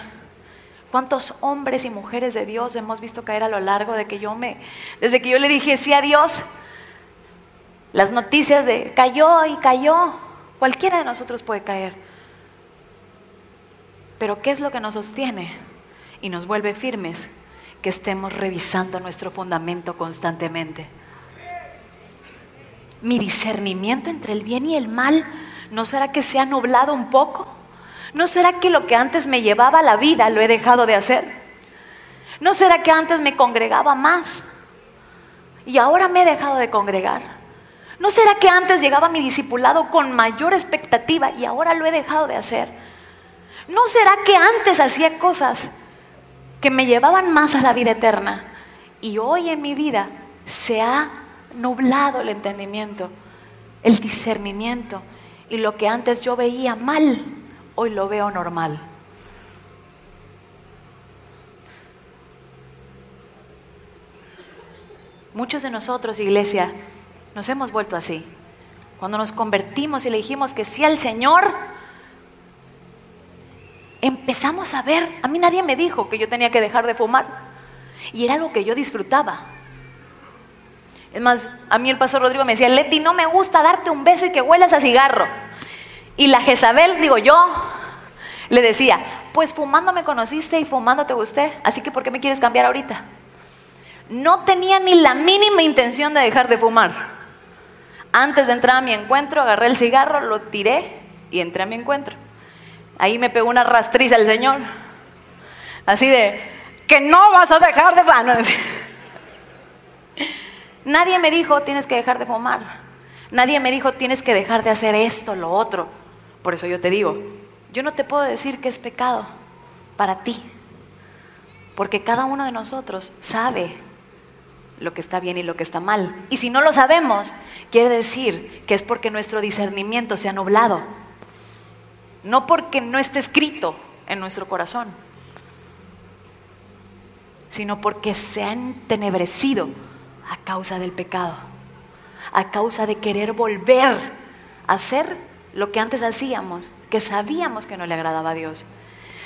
¿Cuántos hombres y mujeres de Dios hemos visto caer a lo largo de que yo me, desde que yo le dije sí a Dios? Las noticias de cayó y cayó. Cualquiera de nosotros puede caer. Pero ¿qué es lo que nos sostiene y nos vuelve firmes? Que estemos revisando nuestro fundamento constantemente. Mi discernimiento entre el bien y el mal, ¿no será que se ha nublado un poco? ¿No será que lo que antes me llevaba a la vida lo he dejado de hacer? ¿No será que antes me congregaba más y ahora me he dejado de congregar? ¿No será que antes llegaba mi discipulado con mayor expectativa y ahora lo he dejado de hacer? ¿No será que antes hacía cosas que me llevaban más a la vida eterna Y hoy en mi vida se ha nublado el entendimiento, el discernimiento. Y lo que antes yo veía mal, hoy lo veo normal. Muchos de nosotros, iglesia, nos hemos vuelto así. Cuando nos convertimos y le dijimos que sí al Señor, empezamos a ver, a mí nadie me dijo que yo tenía que dejar de fumar. Y era algo que yo disfrutaba. Es más, a mí el pastor Rodrigo me decía, Leti, no me gusta darte un beso y que huelas a cigarro. Y la Jezabel, digo yo, le decía, pues fumando me conociste y fumando te gusté, así que ¿por qué me quieres cambiar ahorita? No tenía ni la mínima intención de dejar de fumar. Antes de entrar a mi encuentro, agarré el cigarro, lo tiré y entré a mi encuentro. Ahí me pegó una rastriza el Señor. Así de, que no vas a dejar de fumar. Nadie me dijo, tienes que dejar de fumar. Nadie me dijo, tienes que dejar de hacer esto, lo otro. Por eso yo te digo, yo no te puedo decir que es pecado para ti. Porque cada uno de nosotros sabe lo que está bien y lo que está mal. Y si no lo sabemos, quiere decir que es porque nuestro discernimiento se ha nublado, no porque no esté escrito en nuestro corazón, sino porque se ha entenebrecido a causa del pecado, a causa de querer volver a hacer lo que antes hacíamos, que sabíamos que no le agradaba a Dios.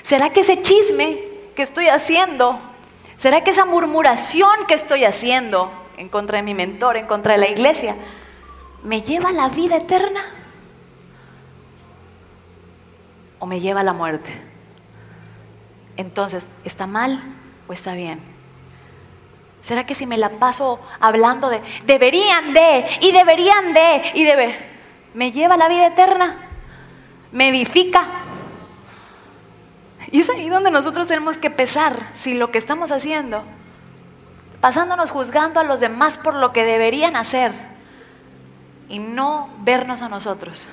¿Será que ese chisme que estoy haciendo ¿Será que esa murmuración que estoy haciendo en contra de mi mentor, en contra de la iglesia, me lleva a la vida eterna? ¿O me lleva a la muerte? Entonces, ¿está mal o está bien? ¿Será que si me la paso hablando de deberían de y deberían de y debe, me lleva a la vida eterna? ¿Me edifica y es ahí donde nosotros tenemos que pesar si lo que estamos haciendo, pasándonos juzgando a los demás por lo que deberían hacer y no vernos a nosotros.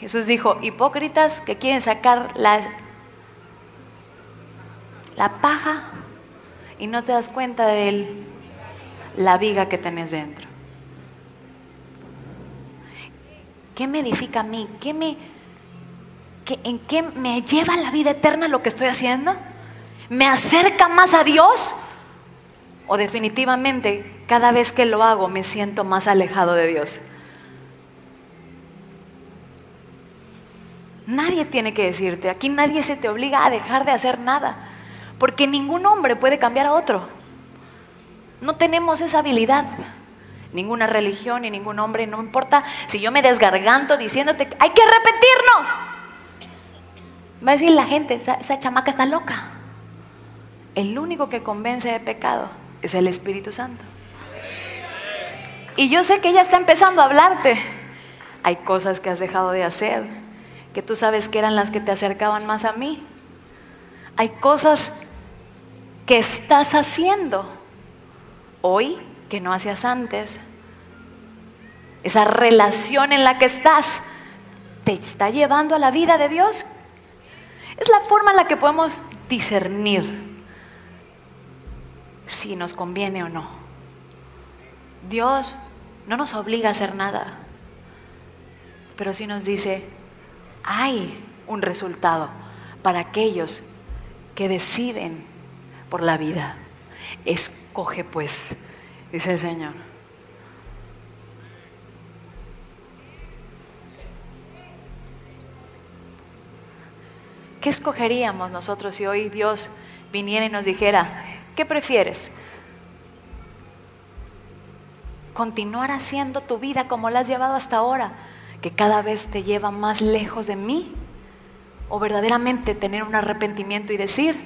Jesús dijo, hipócritas que quieren sacar la, la paja y no te das cuenta de la viga que tenés dentro. ¿Qué me edifica a mí? ¿Qué me, ¿En qué me lleva la vida eterna lo que estoy haciendo? ¿Me acerca más a Dios? ¿O definitivamente cada vez que lo hago me siento más alejado de Dios? Nadie tiene que decirte, aquí nadie se te obliga a dejar de hacer nada, porque ningún hombre puede cambiar a otro. No tenemos esa habilidad. Ninguna religión ni ningún hombre, no importa si yo me desgarganto diciéndote, hay que arrepentirnos. Va a decir la gente, esa, chamaca está loca. El único que convence de pecado es el Espíritu Santo. Y yo sé que ella está empezando a hablarte. Hay cosas que has dejado de hacer, que tú sabes que eran las que te acercaban más a mí. Hay cosas que estás haciendo hoy que no hacías antes. Esa relación en la que estás te está llevando a la vida de Dios es la forma en la que podemos discernir si nos conviene o no. Dios no nos obliga a hacer nada, pero sí nos dice, hay un resultado para aquellos que deciden por la vida. Escoge pues, dice el Señor. ¿Qué escogeríamos nosotros si hoy Dios viniera y nos dijera, ¿qué prefieres? ¿Continuar haciendo tu vida como la has llevado hasta ahora, que cada vez te lleva más lejos de mí? ¿O verdaderamente tener un arrepentimiento y decir,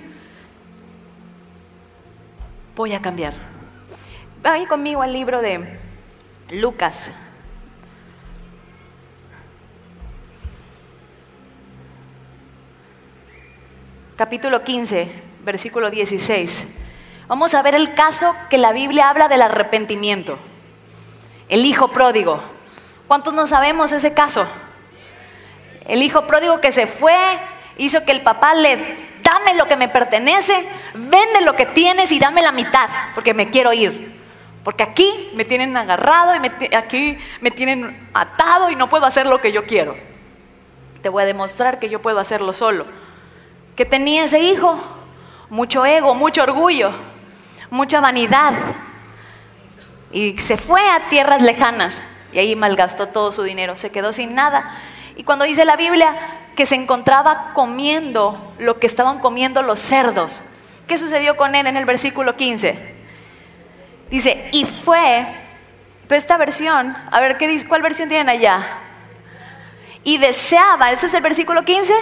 voy a cambiar? Vaya conmigo al libro de Lucas, capítulo 15, versículo 16. Vamos a ver el caso que la Biblia habla del arrepentimiento. El hijo pródigo. ¿Cuántos no sabemos ese caso? El hijo pródigo que se fue, hizo que el papá le dame lo que me pertenece, vende lo que tienes y dame la mitad, porque me quiero ir. Porque aquí me tienen agarrado y aquí me tienen atado y no puedo hacer lo que yo quiero. Te voy a demostrar que yo puedo hacerlo solo. Que tenía ese hijo, mucho ego, mucho orgullo, mucha vanidad. Y se fue a tierras lejanas y ahí malgastó todo su dinero, se quedó sin nada. Y cuando dice la Biblia que se encontraba comiendo lo que estaban comiendo los cerdos, ¿qué sucedió con él en el versículo 15? Dice, y fue, pues esta versión, a ver, ¿qué? ¿cuál versión tienen allá? Y deseaba, ese es el versículo 15.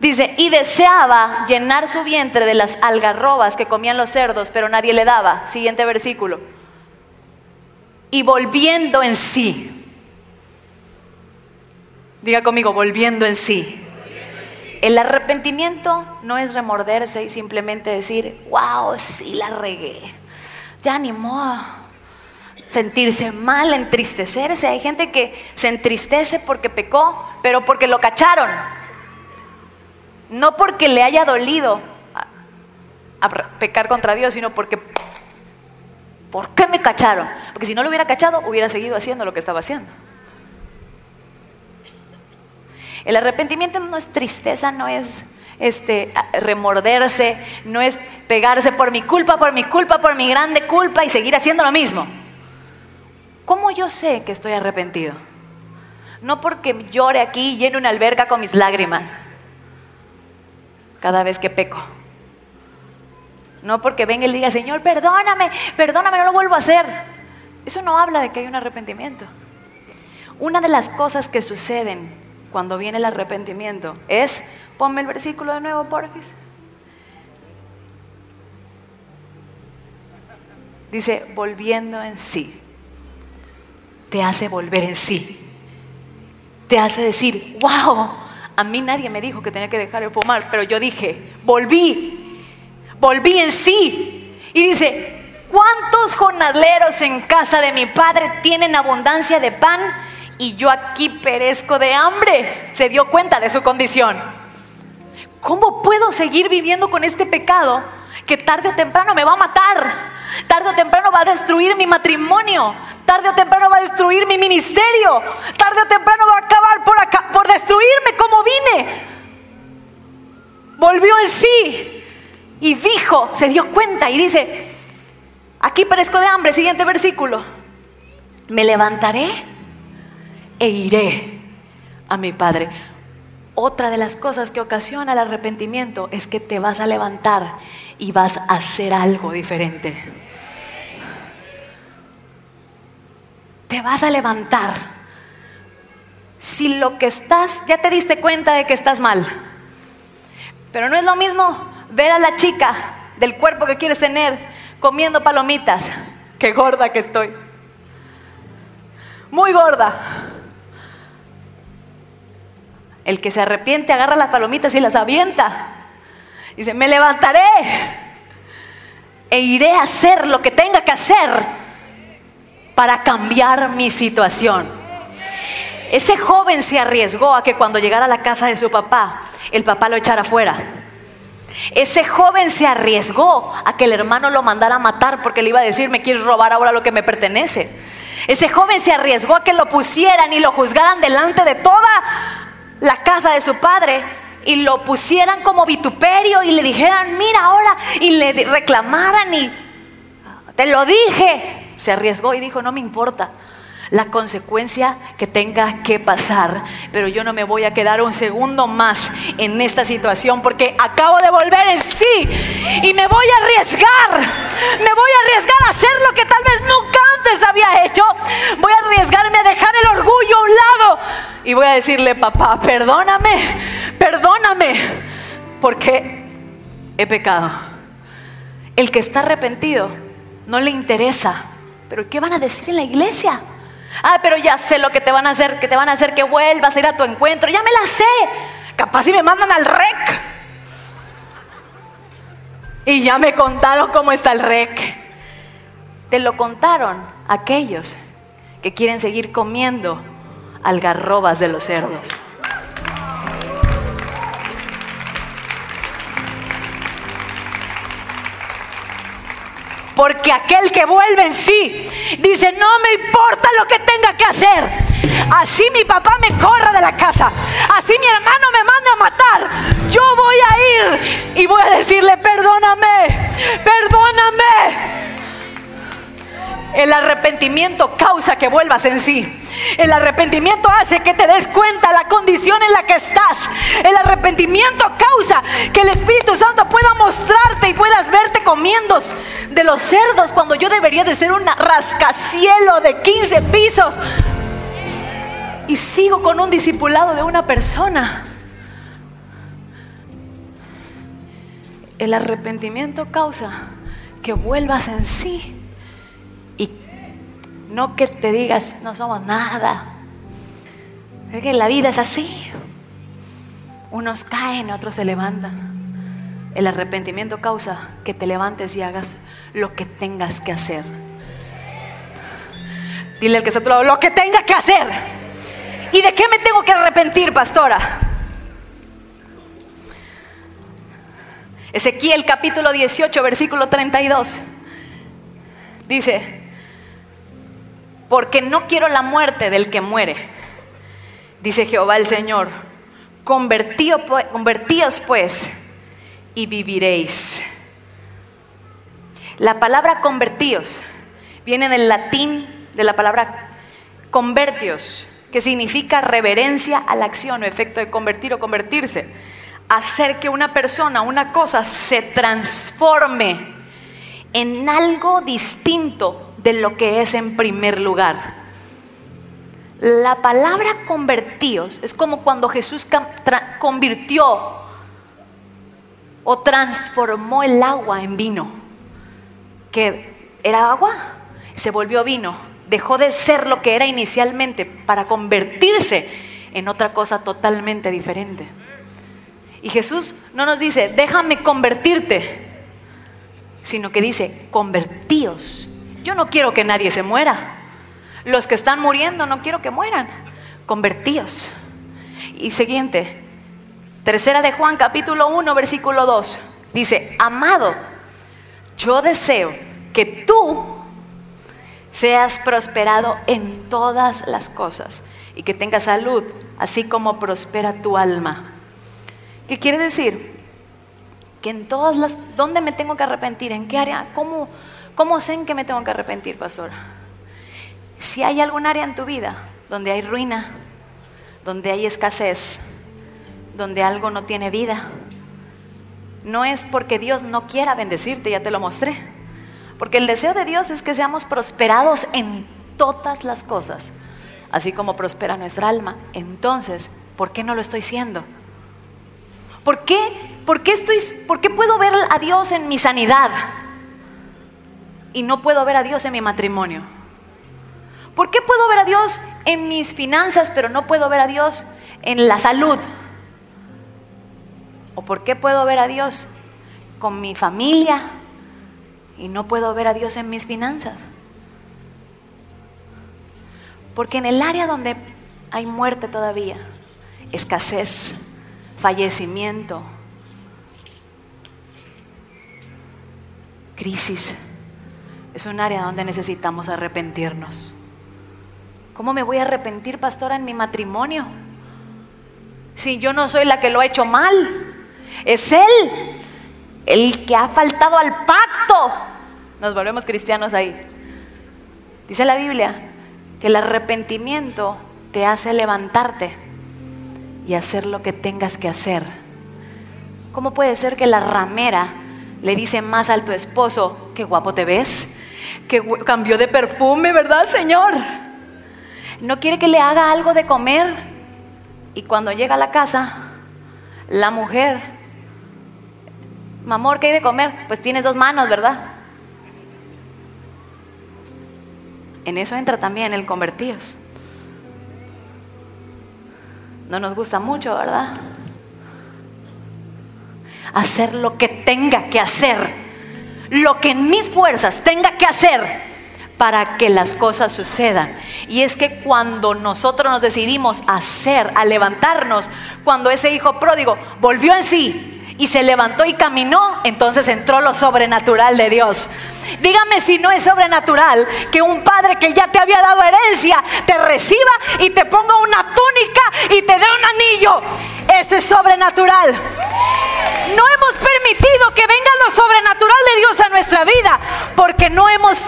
Dice, y deseaba llenar su vientre de las algarrobas que comían los cerdos, pero nadie le daba. Siguiente versículo. Y volviendo en sí. Diga conmigo, volviendo en sí. El arrepentimiento no es remorderse y simplemente decir, wow, sí la regué. Ya ni modo. Sentirse mal, entristecerse. Hay gente que se entristece porque pecó, pero porque lo cacharon. No porque le haya dolido a, pecar contra Dios, sino porque ¿por qué me cacharon? Porque si no lo hubiera cachado, hubiera seguido haciendo lo que estaba haciendo. El arrepentimiento no es tristeza, no es este, remorderse, no es pegarse por mi culpa, por mi culpa, por mi grande culpa y seguir haciendo lo mismo. ¿Cómo yo sé que estoy arrepentido? No porque llore aquí y llene una alberca con mis lágrimas cada vez que peco. No porque venga y le diga, Señor, perdóname, perdóname, no lo vuelvo a hacer. Eso no habla de que hay un arrepentimiento. Una de las cosas que suceden cuando viene el arrepentimiento es, ponme el versículo de nuevo, porfis. Dice, volviendo en sí. Te hace volver en sí. Te hace decir, wow, a mí nadie me dijo que tenía que dejar de fumar, pero yo dije, volví, volví en sí. Y dice, ¿cuántos jornaleros en casa de mi padre tienen abundancia de pan y yo aquí perezco de hambre? Se dio cuenta de su condición. ¿Cómo puedo seguir viviendo con este pecado que tarde o temprano me va a matar? Tarde o temprano va a destruir mi matrimonio. Tarde o temprano va a destruir mi ministerio. Tarde o temprano va a acabar por, acá, por destruirme como vine. Volvió en sí y dijo, se dio cuenta y dice, aquí parezco de hambre, siguiente versículo. Me levantaré e iré a mi Padre. Otra de las cosas que ocasiona el arrepentimiento es que te vas a levantar y vas a hacer algo diferente. Te vas a levantar. Si lo que estás, ya te diste cuenta de que estás mal. Pero no es lo mismo ver a la chica del cuerpo que quieres tener comiendo palomitas. Qué gorda que estoy. Muy gorda. El que se arrepiente agarra las palomitas y las avienta. Dice, me levantaré e iré a hacer lo que tenga que hacer para cambiar mi situación. Ese joven se arriesgó a que cuando llegara a la casa de su papá, el papá lo echara fuera. Ese joven se arriesgó a que el hermano lo mandara a matar porque le iba a decir, me quieres robar ahora lo que me pertenece. Ese joven se arriesgó a que lo pusieran y lo juzgaran delante de toda la casa de su padre y lo pusieran como vituperio y le dijeran, mira ahora, y le reclamaran y te lo dije. Se arriesgó y dijo, no me importa la consecuencia que tenga que pasar, pero yo no me voy a quedar un segundo más en esta situación porque acabo de volver en sí y me voy a arriesgar, me voy a arriesgar a hacer lo que tal vez nunca antes había hecho, voy a arriesgarme a dejar el orgullo a un lado y voy a decirle, papá, perdóname, perdóname, porque he pecado. El que está arrepentido no le interesa, pero ¿qué van a decir en la iglesia? Ah, pero ya sé lo que te van a hacer, que te van a hacer que vuelvas a ir a tu encuentro. Ya me la sé. Capaz si me mandan al rec. Y ya me contaron cómo está el rec. Te lo contaron aquellos que quieren seguir comiendo algarrobas de los cerdos. Porque aquel que vuelve en sí dice, no me importa lo que tenga que hacer. Así mi papá me corra de la casa. Así mi hermano El arrepentimiento causa que vuelvas en sí. El arrepentimiento hace que te des cuenta la condición en la que estás. El arrepentimiento causa que el Espíritu Santo pueda mostrarte y puedas verte comiendo de los cerdos cuando yo debería de ser un rascacielo de 15 pisos. Y sigo con un discipulado de una persona. El arrepentimiento causa que vuelvas en sí no que te digas, no somos nada. Es que la vida es así. Unos caen, otros se levantan. El arrepentimiento causa que te levantes y hagas lo que tengas que hacer. Dile al que está a lado, lo que tenga que hacer. ¿Y de qué me tengo que arrepentir, pastora? Ezequiel capítulo 18, versículo 32. Dice, porque no quiero la muerte del que muere. Dice Jehová el Señor, convertíos pues y viviréis. La palabra convertíos viene del latín de la palabra convertios, que significa reverencia a la acción o efecto de convertir o convertirse. Hacer que una persona, una cosa se transforme en algo distinto de lo que es en primer lugar. La palabra convertíos es como cuando Jesús convirtió o transformó el agua en vino, que era agua, se volvió vino, dejó de ser lo que era inicialmente para convertirse en otra cosa totalmente diferente. Y Jesús no nos dice, déjame convertirte, sino que dice, convertíos yo no quiero que nadie se muera. Los que están muriendo no quiero que mueran. Convertíos. Y siguiente, tercera de Juan capítulo 1 versículo 2. Dice, amado, yo deseo que tú seas prosperado en todas las cosas y que tengas salud, así como prospera tu alma. ¿Qué quiere decir? Que en todas las... ¿Dónde me tengo que arrepentir? ¿En qué área? ¿Cómo? ¿Cómo sé en qué me tengo que arrepentir, pastor? Si hay algún área en tu vida donde hay ruina, donde hay escasez, donde algo no tiene vida, no es porque Dios no quiera bendecirte, ya te lo mostré. Porque el deseo de Dios es que seamos prosperados en todas las cosas, así como prospera nuestra alma. Entonces, ¿por qué no lo estoy siendo? ¿Por qué? ¿Por qué, estoy, ¿Por qué puedo ver a Dios en mi sanidad? Y no puedo ver a Dios en mi matrimonio? ¿Por qué puedo ver a Dios en mis finanzas, pero no puedo ver a Dios en la salud? ¿O por qué puedo ver a Dios con mi familia y no puedo ver a Dios en mis finanzas? Porque en el área donde hay muerte todavía, escasez, fallecimiento, crisis, es un área donde necesitamos arrepentirnos. ¿Cómo me voy a arrepentir, pastora, en mi matrimonio? Si yo no soy la que lo ha hecho mal, es Él el que ha faltado al pacto. Nos volvemos cristianos ahí. Dice la Biblia que el arrepentimiento te hace levantarte y hacer lo que tengas que hacer. ¿Cómo puede ser que la ramera le dice más a tu esposo, qué guapo te ves? Que cambió de perfume, ¿verdad, Señor? No quiere que le haga algo de comer. Y cuando llega a la casa, la mujer, mamor, ¿qué hay de comer? Pues tienes dos manos, ¿verdad? En eso entra también el convertidos. No nos gusta mucho, ¿verdad? Hacer lo que tenga que hacer lo que en mis fuerzas tenga que hacer para que las cosas sucedan. Y es que cuando nosotros nos decidimos hacer, a levantarnos, cuando ese hijo pródigo volvió en sí y se levantó y caminó, entonces entró lo sobrenatural de Dios. Dígame si no es sobrenatural que un padre que ya te había dado herencia te reciba y te ponga una túnica y te dé un anillo. Ese es sobrenatural. No hemos permitido que venga lo sobrenatural de Dios a nuestra vida porque no hemos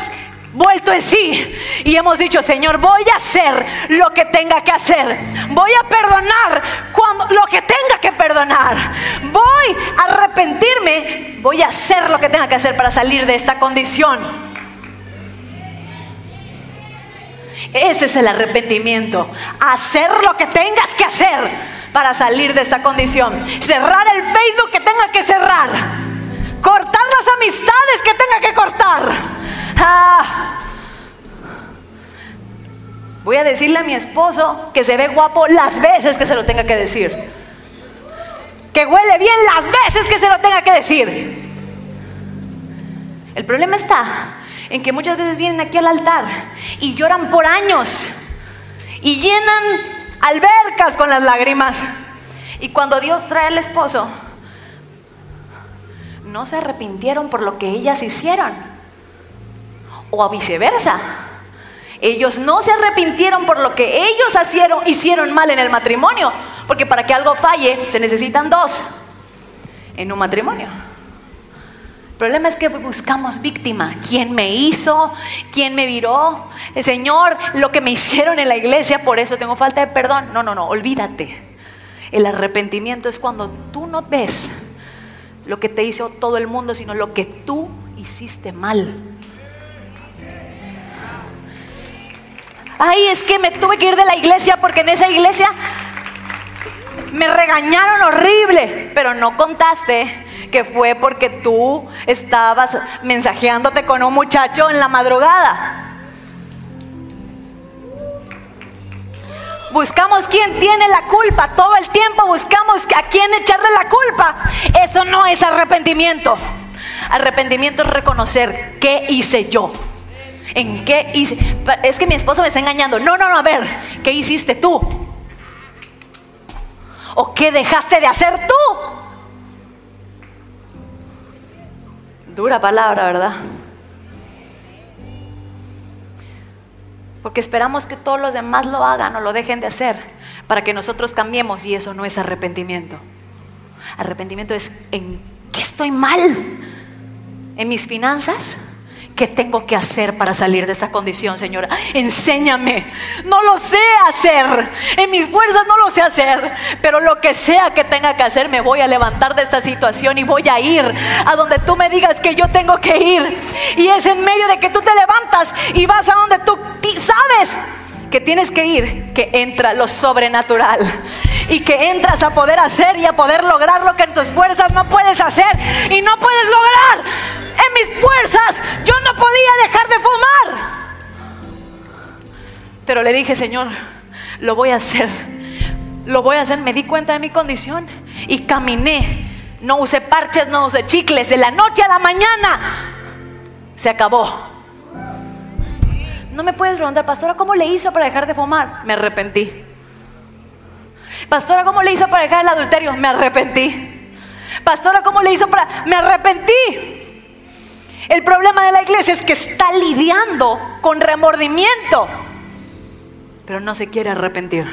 vuelto en sí y hemos dicho, Señor, voy a hacer lo que tenga que hacer. Voy a perdonar cuando lo que tenga que perdonar. Voy a arrepentirme, voy a hacer lo que tenga que hacer para salir de esta condición. Ese es el arrepentimiento. Hacer lo que tengas que hacer para salir de esta condición. Cerrar el Facebook que tenga que cerrar. Cortar las amistades que tenga que cortar Ah. Voy a decirle a mi esposo que se ve guapo las veces que se lo tenga que decir. Que huele bien las veces que se lo tenga que decir. El problema está en que muchas veces vienen aquí al altar y lloran por años y llenan albercas con las lágrimas. Y cuando Dios trae al esposo, no se arrepintieron por lo que ellas hicieron o a viceversa. Ellos no se arrepintieron por lo que ellos hicieron, hicieron mal en el matrimonio, porque para que algo falle se necesitan dos en un matrimonio. El problema es que buscamos víctima. ¿Quién me hizo? ¿Quién me viró? El Señor, lo que me hicieron en la iglesia, por eso tengo falta de perdón. No, no, no, olvídate. El arrepentimiento es cuando tú no ves lo que te hizo todo el mundo, sino lo que tú hiciste mal. Ay, es que me tuve que ir de la iglesia porque en esa iglesia me regañaron horrible, pero no contaste que fue porque tú estabas mensajeándote con un muchacho en la madrugada. Buscamos quién tiene la culpa, todo el tiempo buscamos a quién echarle la culpa. Eso no es arrepentimiento. Arrepentimiento es reconocer qué hice yo. ¿En qué hice? Es que mi esposo me está engañando. No, no, no, a ver, ¿qué hiciste tú? ¿O qué dejaste de hacer tú? Dura palabra, ¿verdad? Porque esperamos que todos los demás lo hagan o lo dejen de hacer para que nosotros cambiemos y eso no es arrepentimiento. Arrepentimiento es en qué estoy mal. ¿En mis finanzas? ¿Qué tengo que hacer para salir de esa condición, Señora? Enséñame. No lo sé hacer. En mis fuerzas no lo sé hacer. Pero lo que sea que tenga que hacer, me voy a levantar de esta situación y voy a ir a donde tú me digas que yo tengo que ir. Y es en medio de que tú te levantas y vas a donde tú sabes que tienes que ir, que entra lo sobrenatural y que entras a poder hacer y a poder lograr lo que en tus fuerzas no puedes hacer y no puedes lograr. En mis fuerzas yo no podía dejar de fumar. Pero le dije, Señor, lo voy a hacer. Lo voy a hacer. Me di cuenta de mi condición y caminé. No usé parches, no usé chicles. De la noche a la mañana se acabó. No me puedes preguntar, pastora, ¿cómo le hizo para dejar de fumar? Me arrepentí. Pastora, ¿cómo le hizo para dejar el adulterio? Me arrepentí. Pastora, ¿cómo le hizo para...? Me arrepentí. El problema de la iglesia es que está lidiando con remordimiento, pero no se quiere arrepentir.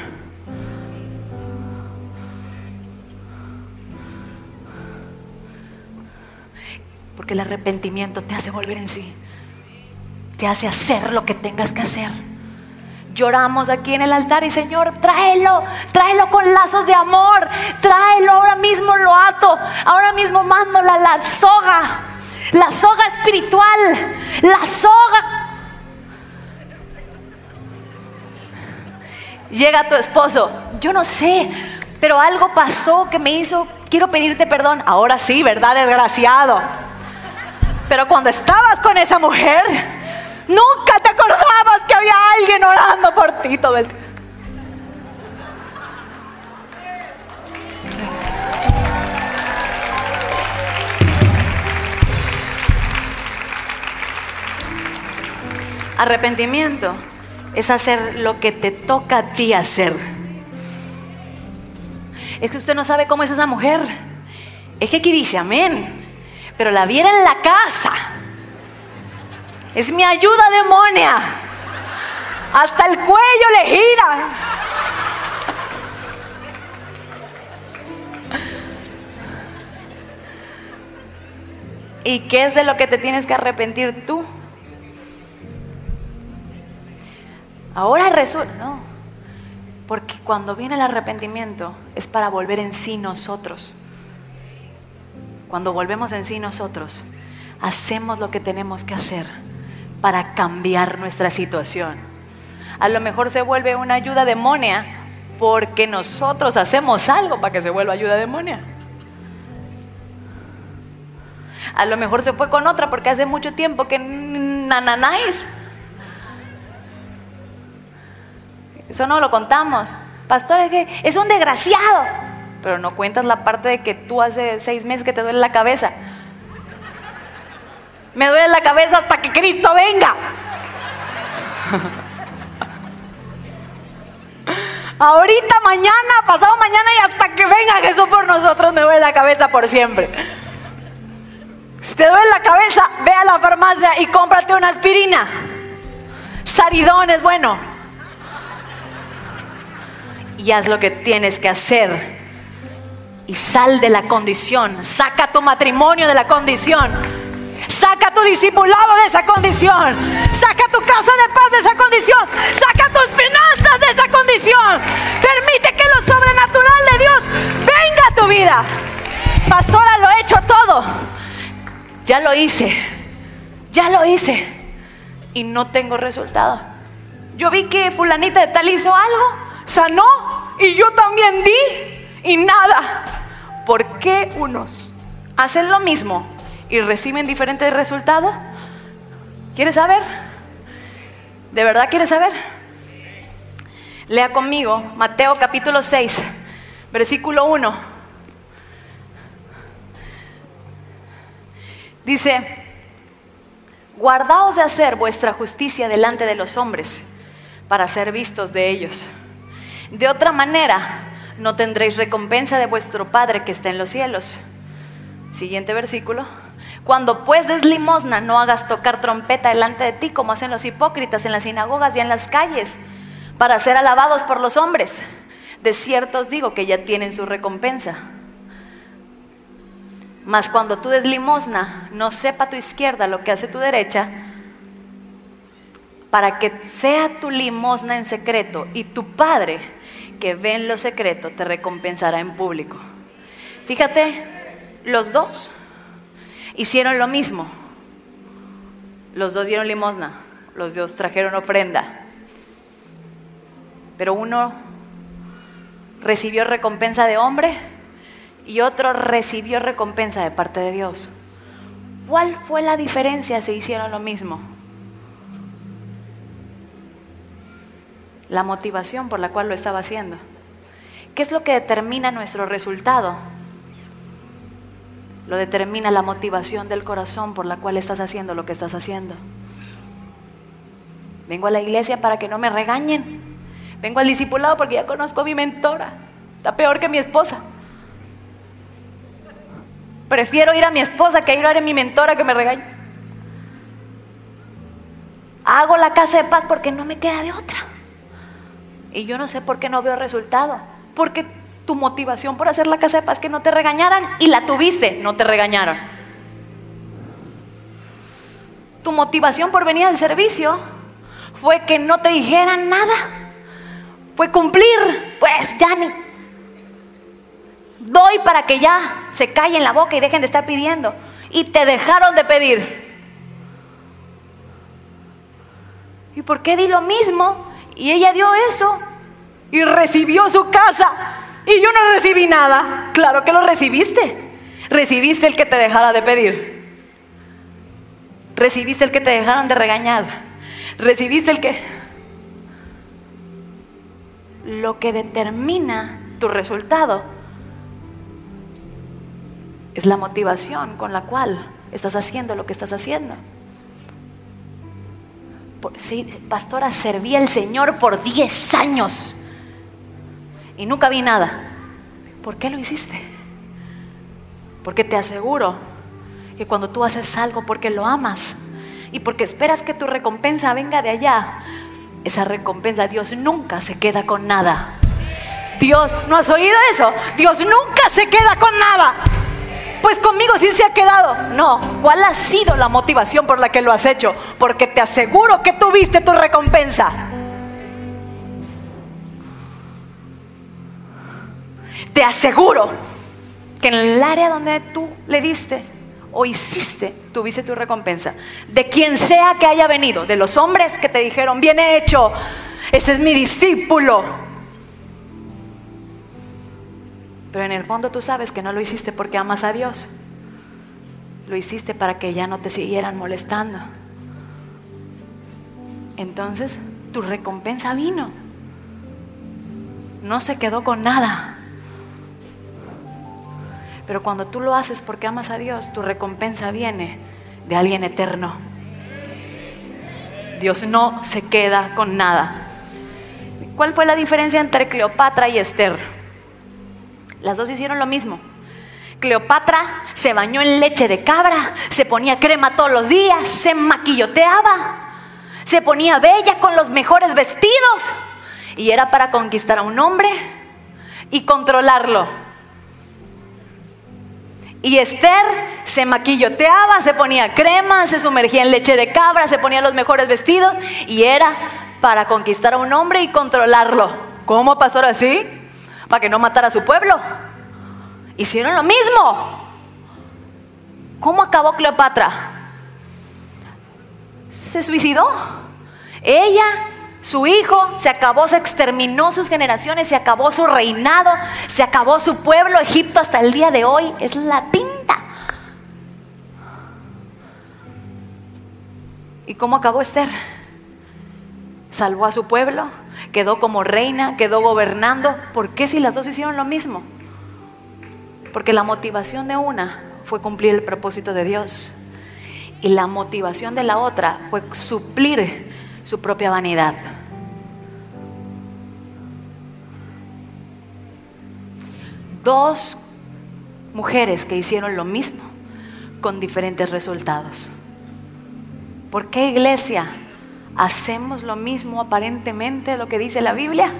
Porque el arrepentimiento te hace volver en sí te hace hacer lo que tengas que hacer. Lloramos aquí en el altar y Señor, tráelo, tráelo con lazos de amor, tráelo, ahora mismo lo ato, ahora mismo mando la, soga, la soga espiritual, la soga. Llega tu esposo, yo no sé, pero algo pasó que me hizo, quiero pedirte perdón. Ahora sí, ¿verdad, desgraciado? Pero cuando estabas con esa mujer, Nunca te acordabas que había alguien orando por ti todo el tiempo. Arrepentimiento es hacer lo que te toca a ti hacer. Es que usted no sabe cómo es esa mujer. Es que aquí dice amén, pero la viera en la casa. Es mi ayuda demonia. Hasta el cuello le gira. ¿Y qué es de lo que te tienes que arrepentir tú? Ahora resulta, no. Porque cuando viene el arrepentimiento es para volver en sí nosotros. Cuando volvemos en sí nosotros, hacemos lo que tenemos que hacer para cambiar nuestra situación. A lo mejor se vuelve una ayuda demonia porque nosotros hacemos algo para que se vuelva ayuda demonia. A lo mejor se fue con otra porque hace mucho tiempo que nananáis. Eso no lo contamos. Pastor, es que es un desgraciado. Pero no cuentas la parte de que tú hace seis meses que te duele la cabeza. Me duele la cabeza hasta que Cristo venga. Ahorita, mañana, pasado mañana y hasta que venga Jesús por nosotros me duele la cabeza por siempre. Si te duele la cabeza, ve a la farmacia y cómprate una aspirina. Saridón es bueno. Y haz lo que tienes que hacer. Y sal de la condición. Saca tu matrimonio de la condición. Saca tu discipulado de esa condición. Saca tu casa de paz de esa condición. Saca tus finanzas de esa condición. Permite que lo sobrenatural de Dios venga a tu vida. Pastora, lo he hecho todo ya lo hice, ya lo hice y no tengo resultado. Yo vi que fulanita de tal hizo algo, sanó y yo también di y nada. ¿Por qué unos hacen lo mismo y reciben diferentes resultados? ¿Quieres saber? ¿De verdad quieres saber? Lea conmigo Mateo capítulo 6, versículo 1. Dice, guardaos de hacer vuestra justicia delante de los hombres para ser vistos de ellos. De otra manera, no tendréis recompensa de vuestro Padre que está en los cielos. Siguiente versículo. Cuando pues des limosna, no hagas tocar trompeta delante de ti como hacen los hipócritas en las sinagogas y en las calles, para ser alabados por los hombres. De cierto os digo que ya tienen su recompensa. Mas cuando tú des limosna, no sepa tu izquierda lo que hace tu derecha, para que sea tu limosna en secreto y tu Padre que ve en lo secreto te recompensará en público. Fíjate, los dos hicieron lo mismo. Los dos dieron limosna, los dos trajeron ofrenda. Pero uno recibió recompensa de hombre y otro recibió recompensa de parte de Dios. ¿Cuál fue la diferencia si hicieron lo mismo? La motivación por la cual lo estaba haciendo. ¿Qué es lo que determina nuestro resultado? Lo determina la motivación del corazón por la cual estás haciendo lo que estás haciendo. Vengo a la iglesia para que no me regañen. Vengo al discipulado porque ya conozco a mi mentora. Está peor que mi esposa. Prefiero ir a mi esposa que ir a mi mentora que me regañe. Hago la casa de paz porque no me queda de otra. Y yo no sé por qué no veo resultado. Porque tu motivación por hacer la casa de paz que no te regañaran y la tuviste, no te regañaron. Tu motivación por venir al servicio fue que no te dijeran nada. Fue cumplir. Pues ya ni, Doy para que ya se callen la boca y dejen de estar pidiendo. Y te dejaron de pedir. ¿Y por qué di lo mismo? Y ella dio eso y recibió su casa. Y yo no recibí nada. Claro que lo recibiste. Recibiste el que te dejara de pedir. Recibiste el que te dejaran de regañar. Recibiste el que... Lo que determina tu resultado es la motivación con la cual estás haciendo lo que estás haciendo. Pastora, serví al Señor por 10 años y nunca vi nada. ¿Por qué lo hiciste? Porque te aseguro que cuando tú haces algo porque lo amas y porque esperas que tu recompensa venga de allá, esa recompensa Dios nunca se queda con nada. Dios, ¿no has oído eso? Dios nunca se queda con nada. Pues conmigo sí se ha quedado. No, ¿cuál ha sido la motivación por la que lo has hecho? Porque te aseguro que tuviste tu recompensa. Te aseguro que en el área donde tú le diste o hiciste, tuviste tu recompensa. De quien sea que haya venido, de los hombres que te dijeron, bien hecho, ese es mi discípulo. Pero en el fondo tú sabes que no lo hiciste porque amas a Dios. Lo hiciste para que ya no te siguieran molestando. Entonces, tu recompensa vino. No se quedó con nada. Pero cuando tú lo haces porque amas a Dios, tu recompensa viene de alguien eterno. Dios no se queda con nada. ¿Cuál fue la diferencia entre Cleopatra y Esther? Las dos hicieron lo mismo. Cleopatra se bañó en leche de cabra, se ponía crema todos los días, se maquilloteaba, se ponía bella con los mejores vestidos y era para conquistar a un hombre y controlarlo. Y Esther se maquilloteaba, se ponía crema, se sumergía en leche de cabra, se ponía los mejores vestidos y era para conquistar a un hombre y controlarlo. ¿Cómo, pastor, así? Para que no matara a su pueblo. Hicieron lo mismo. ¿Cómo acabó Cleopatra? Se suicidó. Ella su hijo, se acabó, se exterminó sus generaciones, se acabó su reinado, se acabó su pueblo, Egipto hasta el día de hoy es la tinta. ¿Y cómo acabó Esther? Salvó a su pueblo, quedó como reina, quedó gobernando. ¿Por qué si las dos hicieron lo mismo? Porque la motivación de una fue cumplir el propósito de Dios y la motivación de la otra fue suplir su propia vanidad. Dos mujeres que hicieron lo mismo con diferentes resultados. ¿Por qué iglesia hacemos lo mismo aparentemente lo que dice la Biblia?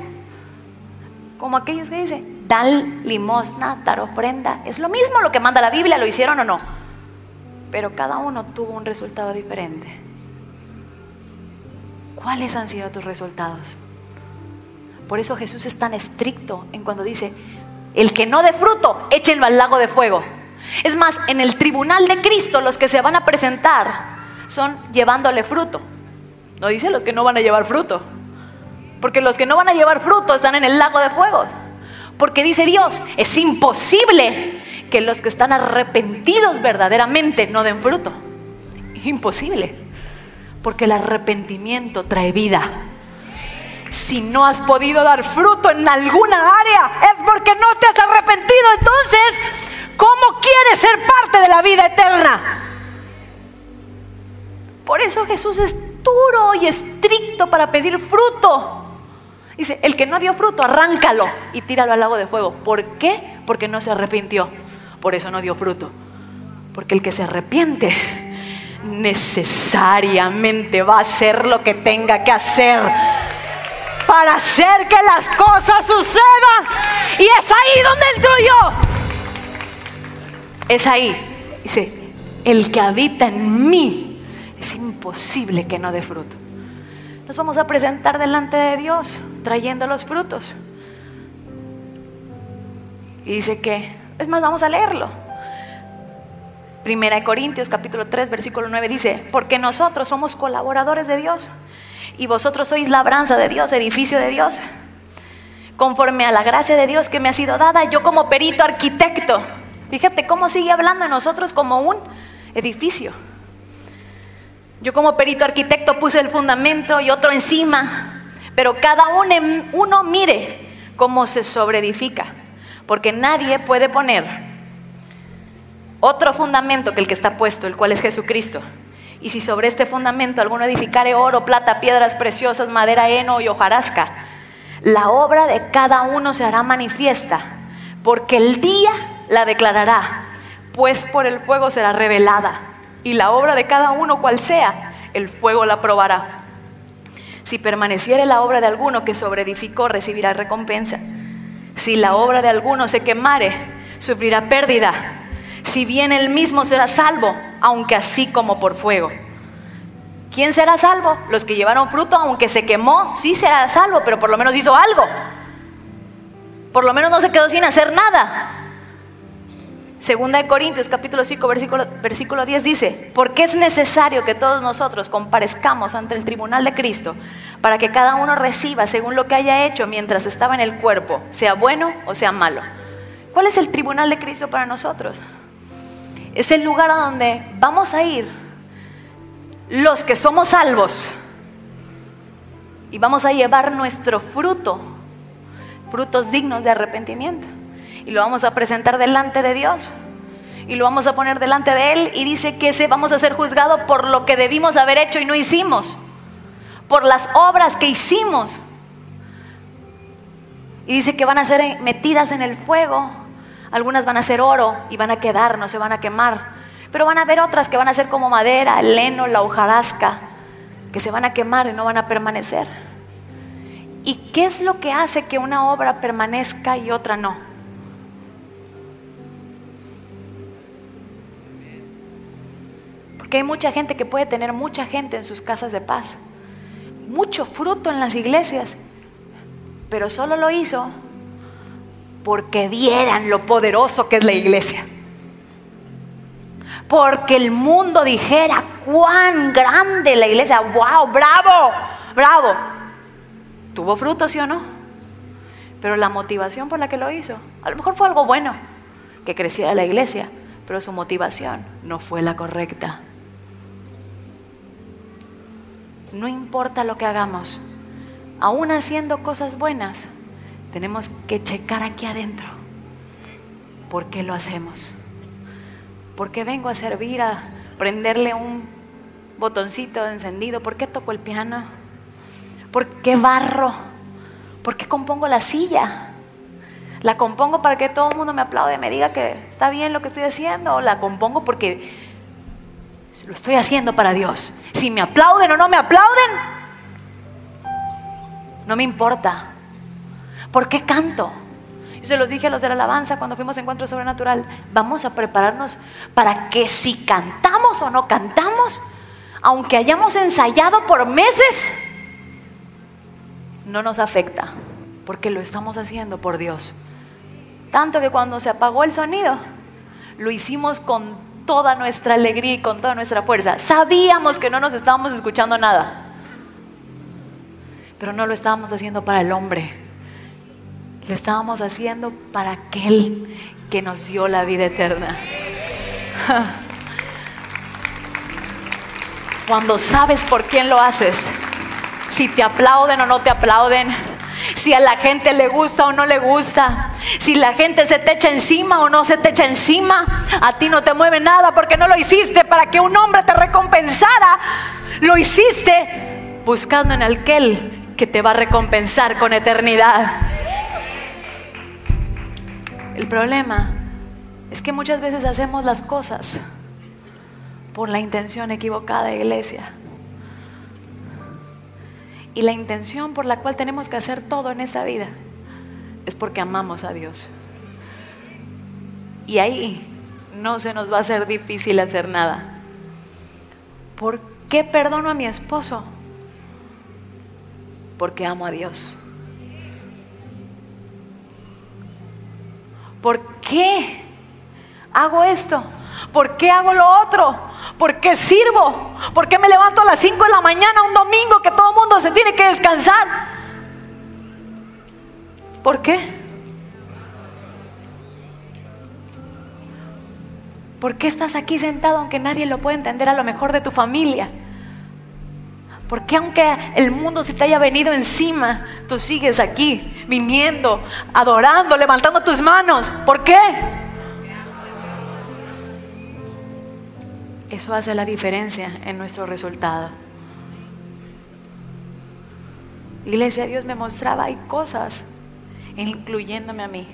Como aquellos que dicen, dan limosna, dar ofrenda. Es lo mismo lo que manda la Biblia, lo hicieron o no. Pero cada uno tuvo un resultado diferente. ¿Cuáles han sido tus resultados? Por eso Jesús es tan estricto en cuando dice, el que no dé fruto, échenlo al lago de fuego. Es más, en el tribunal de Cristo los que se van a presentar son llevándole fruto. No dice los que no van a llevar fruto. Porque los que no van a llevar fruto están en el lago de fuego. Porque dice Dios, es imposible que los que están arrepentidos verdaderamente no den fruto. Imposible porque el arrepentimiento trae vida. Si no has podido dar fruto en alguna área, es porque no te has arrepentido. Entonces, ¿cómo quieres ser parte de la vida eterna? Por eso Jesús es duro y estricto para pedir fruto. Dice, el que no dio fruto, arráncalo y tíralo al lago de fuego. ¿Por qué? Porque no se arrepintió. Por eso no dio fruto. Porque el que se arrepiente necesariamente va a hacer lo que tenga que hacer para hacer que las cosas sucedan. Y es ahí donde el tuyo. Es ahí. Dice, el que habita en mí imposible que no dé fruto. Nos vamos a presentar delante de Dios trayendo los frutos. Y dice que, es más, vamos a leerlo. Primera de Corintios capítulo 3 versículo 9 dice, porque nosotros somos colaboradores de Dios y vosotros sois labranza de Dios, edificio de Dios. Conforme a la gracia de Dios que me ha sido dada, yo como perito arquitecto, fíjate cómo sigue hablando de nosotros como un edificio. Yo como perito arquitecto puse el fundamento y otro encima, pero cada uno, uno mire cómo se sobreedifica, porque nadie puede poner otro fundamento que el que está puesto, el cual es Jesucristo. Y si sobre este fundamento alguno edificare oro, plata, piedras preciosas, madera, heno y hojarasca, la obra de cada uno se hará manifiesta, porque el día la declarará, pues por el fuego será revelada, y la obra de cada uno cual sea, el fuego la probará. Si permaneciere la obra de alguno que sobreedificó, recibirá recompensa. Si la obra de alguno se quemare, sufrirá pérdida. Si bien él mismo será salvo, aunque así como por fuego. ¿Quién será salvo? Los que llevaron fruto, aunque se quemó, sí será salvo, pero por lo menos hizo algo. Por lo menos no se quedó sin hacer nada. Segunda de Corintios capítulo 5 versículo, versículo 10 dice, porque es necesario que todos nosotros comparezcamos ante el tribunal de Cristo para que cada uno reciba según lo que haya hecho mientras estaba en el cuerpo, sea bueno o sea malo. ¿Cuál es el tribunal de Cristo para nosotros? Es el lugar a donde vamos a ir los que somos salvos y vamos a llevar nuestro fruto, frutos dignos de arrepentimiento y lo vamos a presentar delante de Dios y lo vamos a poner delante de Él y dice que se, vamos a ser juzgados por lo que debimos haber hecho y no hicimos, por las obras que hicimos. Y dice que van a ser metidas en el fuego, algunas van a ser oro y van a quedar, no se van a quemar, pero van a haber otras que van a ser como madera, el heno, la hojarasca, que se van a quemar y no van a permanecer. ¿Y qué es lo que hace que una obra permanezca y otra no? Hay mucha gente que puede tener mucha gente en sus casas de paz, mucho fruto en las iglesias, pero solo lo hizo porque vieran lo poderoso que es la iglesia. Porque el mundo dijera cuán grande la iglesia, wow, bravo, bravo. ¿Tuvo fruto, sí o no? Pero la motivación por la que lo hizo, a lo mejor fue algo bueno, que creciera la iglesia, pero su motivación no fue la correcta. No importa lo que hagamos, aún haciendo cosas buenas, tenemos que checar aquí adentro. ¿Por qué lo hacemos? ¿Por qué vengo a servir, a prenderle un botoncito encendido? ¿Por qué toco el piano? ¿Por qué barro? ¿Por qué compongo la silla? ¿La compongo para que todo el mundo me aplaude, y me diga que está bien lo que estoy haciendo? ¿O la compongo porque lo estoy haciendo para Dios. Si me aplauden o no me aplauden, no me importa. ¿Por qué canto? Yo se los dije a los de la alabanza cuando fuimos a Encuentro Sobrenatural. Vamos a prepararnos para que si cantamos o no cantamos, aunque hayamos ensayado por meses, no nos afecta, porque lo estamos haciendo por Dios. Tanto que cuando se apagó el sonido, lo hicimos con toda nuestra alegría y con toda nuestra fuerza. Sabíamos que no nos estábamos escuchando nada, pero no lo estábamos haciendo para el hombre, lo estábamos haciendo para aquel que nos dio la vida eterna. Cuando sabes por quién lo haces, si te aplauden o no te aplauden, si a la gente le gusta o no le gusta, si la gente se te echa encima o no se te echa encima, a ti no te mueve nada porque no lo hiciste para que un hombre te recompensara, lo hiciste buscando en aquel que te va a recompensar con eternidad. El problema es que muchas veces hacemos las cosas por la intención equivocada, iglesia. Y la intención por la cual tenemos que hacer todo en esta vida es porque amamos a Dios. Y ahí no se nos va a hacer difícil hacer nada. ¿Por qué perdono a mi esposo? Porque amo a Dios. ¿Por qué hago esto? ¿Por qué hago lo otro? ¿Por qué sirvo? ¿Por qué me levanto a las 5 de la mañana un domingo que mundo se tiene que descansar? ¿Por qué? ¿Por qué estás aquí sentado aunque nadie lo pueda entender a lo mejor de tu familia? ¿Por qué aunque el mundo se te haya venido encima, tú sigues aquí, viniendo, adorando, levantando tus manos? ¿Por qué? Eso hace la diferencia en nuestro resultado. Iglesia, Dios me mostraba, hay cosas, incluyéndome a mí,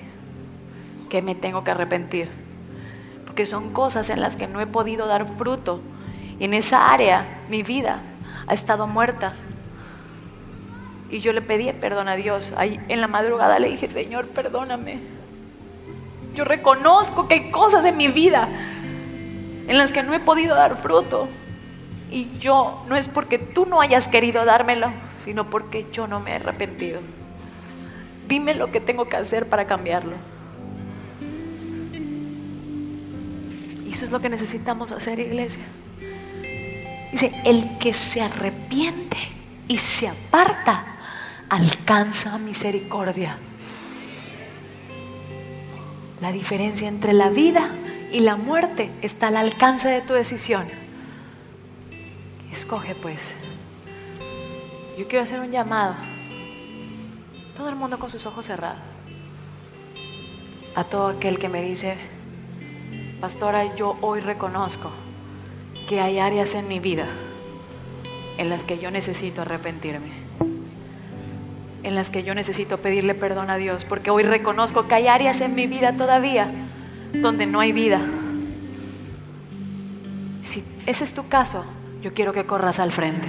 que me tengo que arrepentir. porque son cosas en las que no he podido dar fruto. Y en esa área mi vida ha estado muerta. Y yo le pedí perdón a Dios. Ahí en la madrugada le dije, Señor, perdóname. Yo reconozco que hay cosas en mi vida en las que no he podido dar fruto. Y yo no es porque tú no hayas querido dármelo, sino porque yo no me he arrepentido. Dime lo que tengo que hacer para cambiarlo. Y eso es lo que necesitamos hacer, iglesia. Dice, el que se arrepiente y se aparta, alcanza misericordia. La diferencia entre la vida y la muerte está al alcance de tu decisión. Escoge pues. Yo quiero hacer un llamado. Todo el mundo con sus ojos cerrados. A todo aquel que me dice, pastora, yo hoy reconozco que hay áreas en mi vida en las que yo necesito arrepentirme, en las que yo necesito pedirle perdón a Dios, porque hoy reconozco que hay áreas en mi vida todavía donde no hay vida. Si ese es tu caso, yo quiero que corras al frente.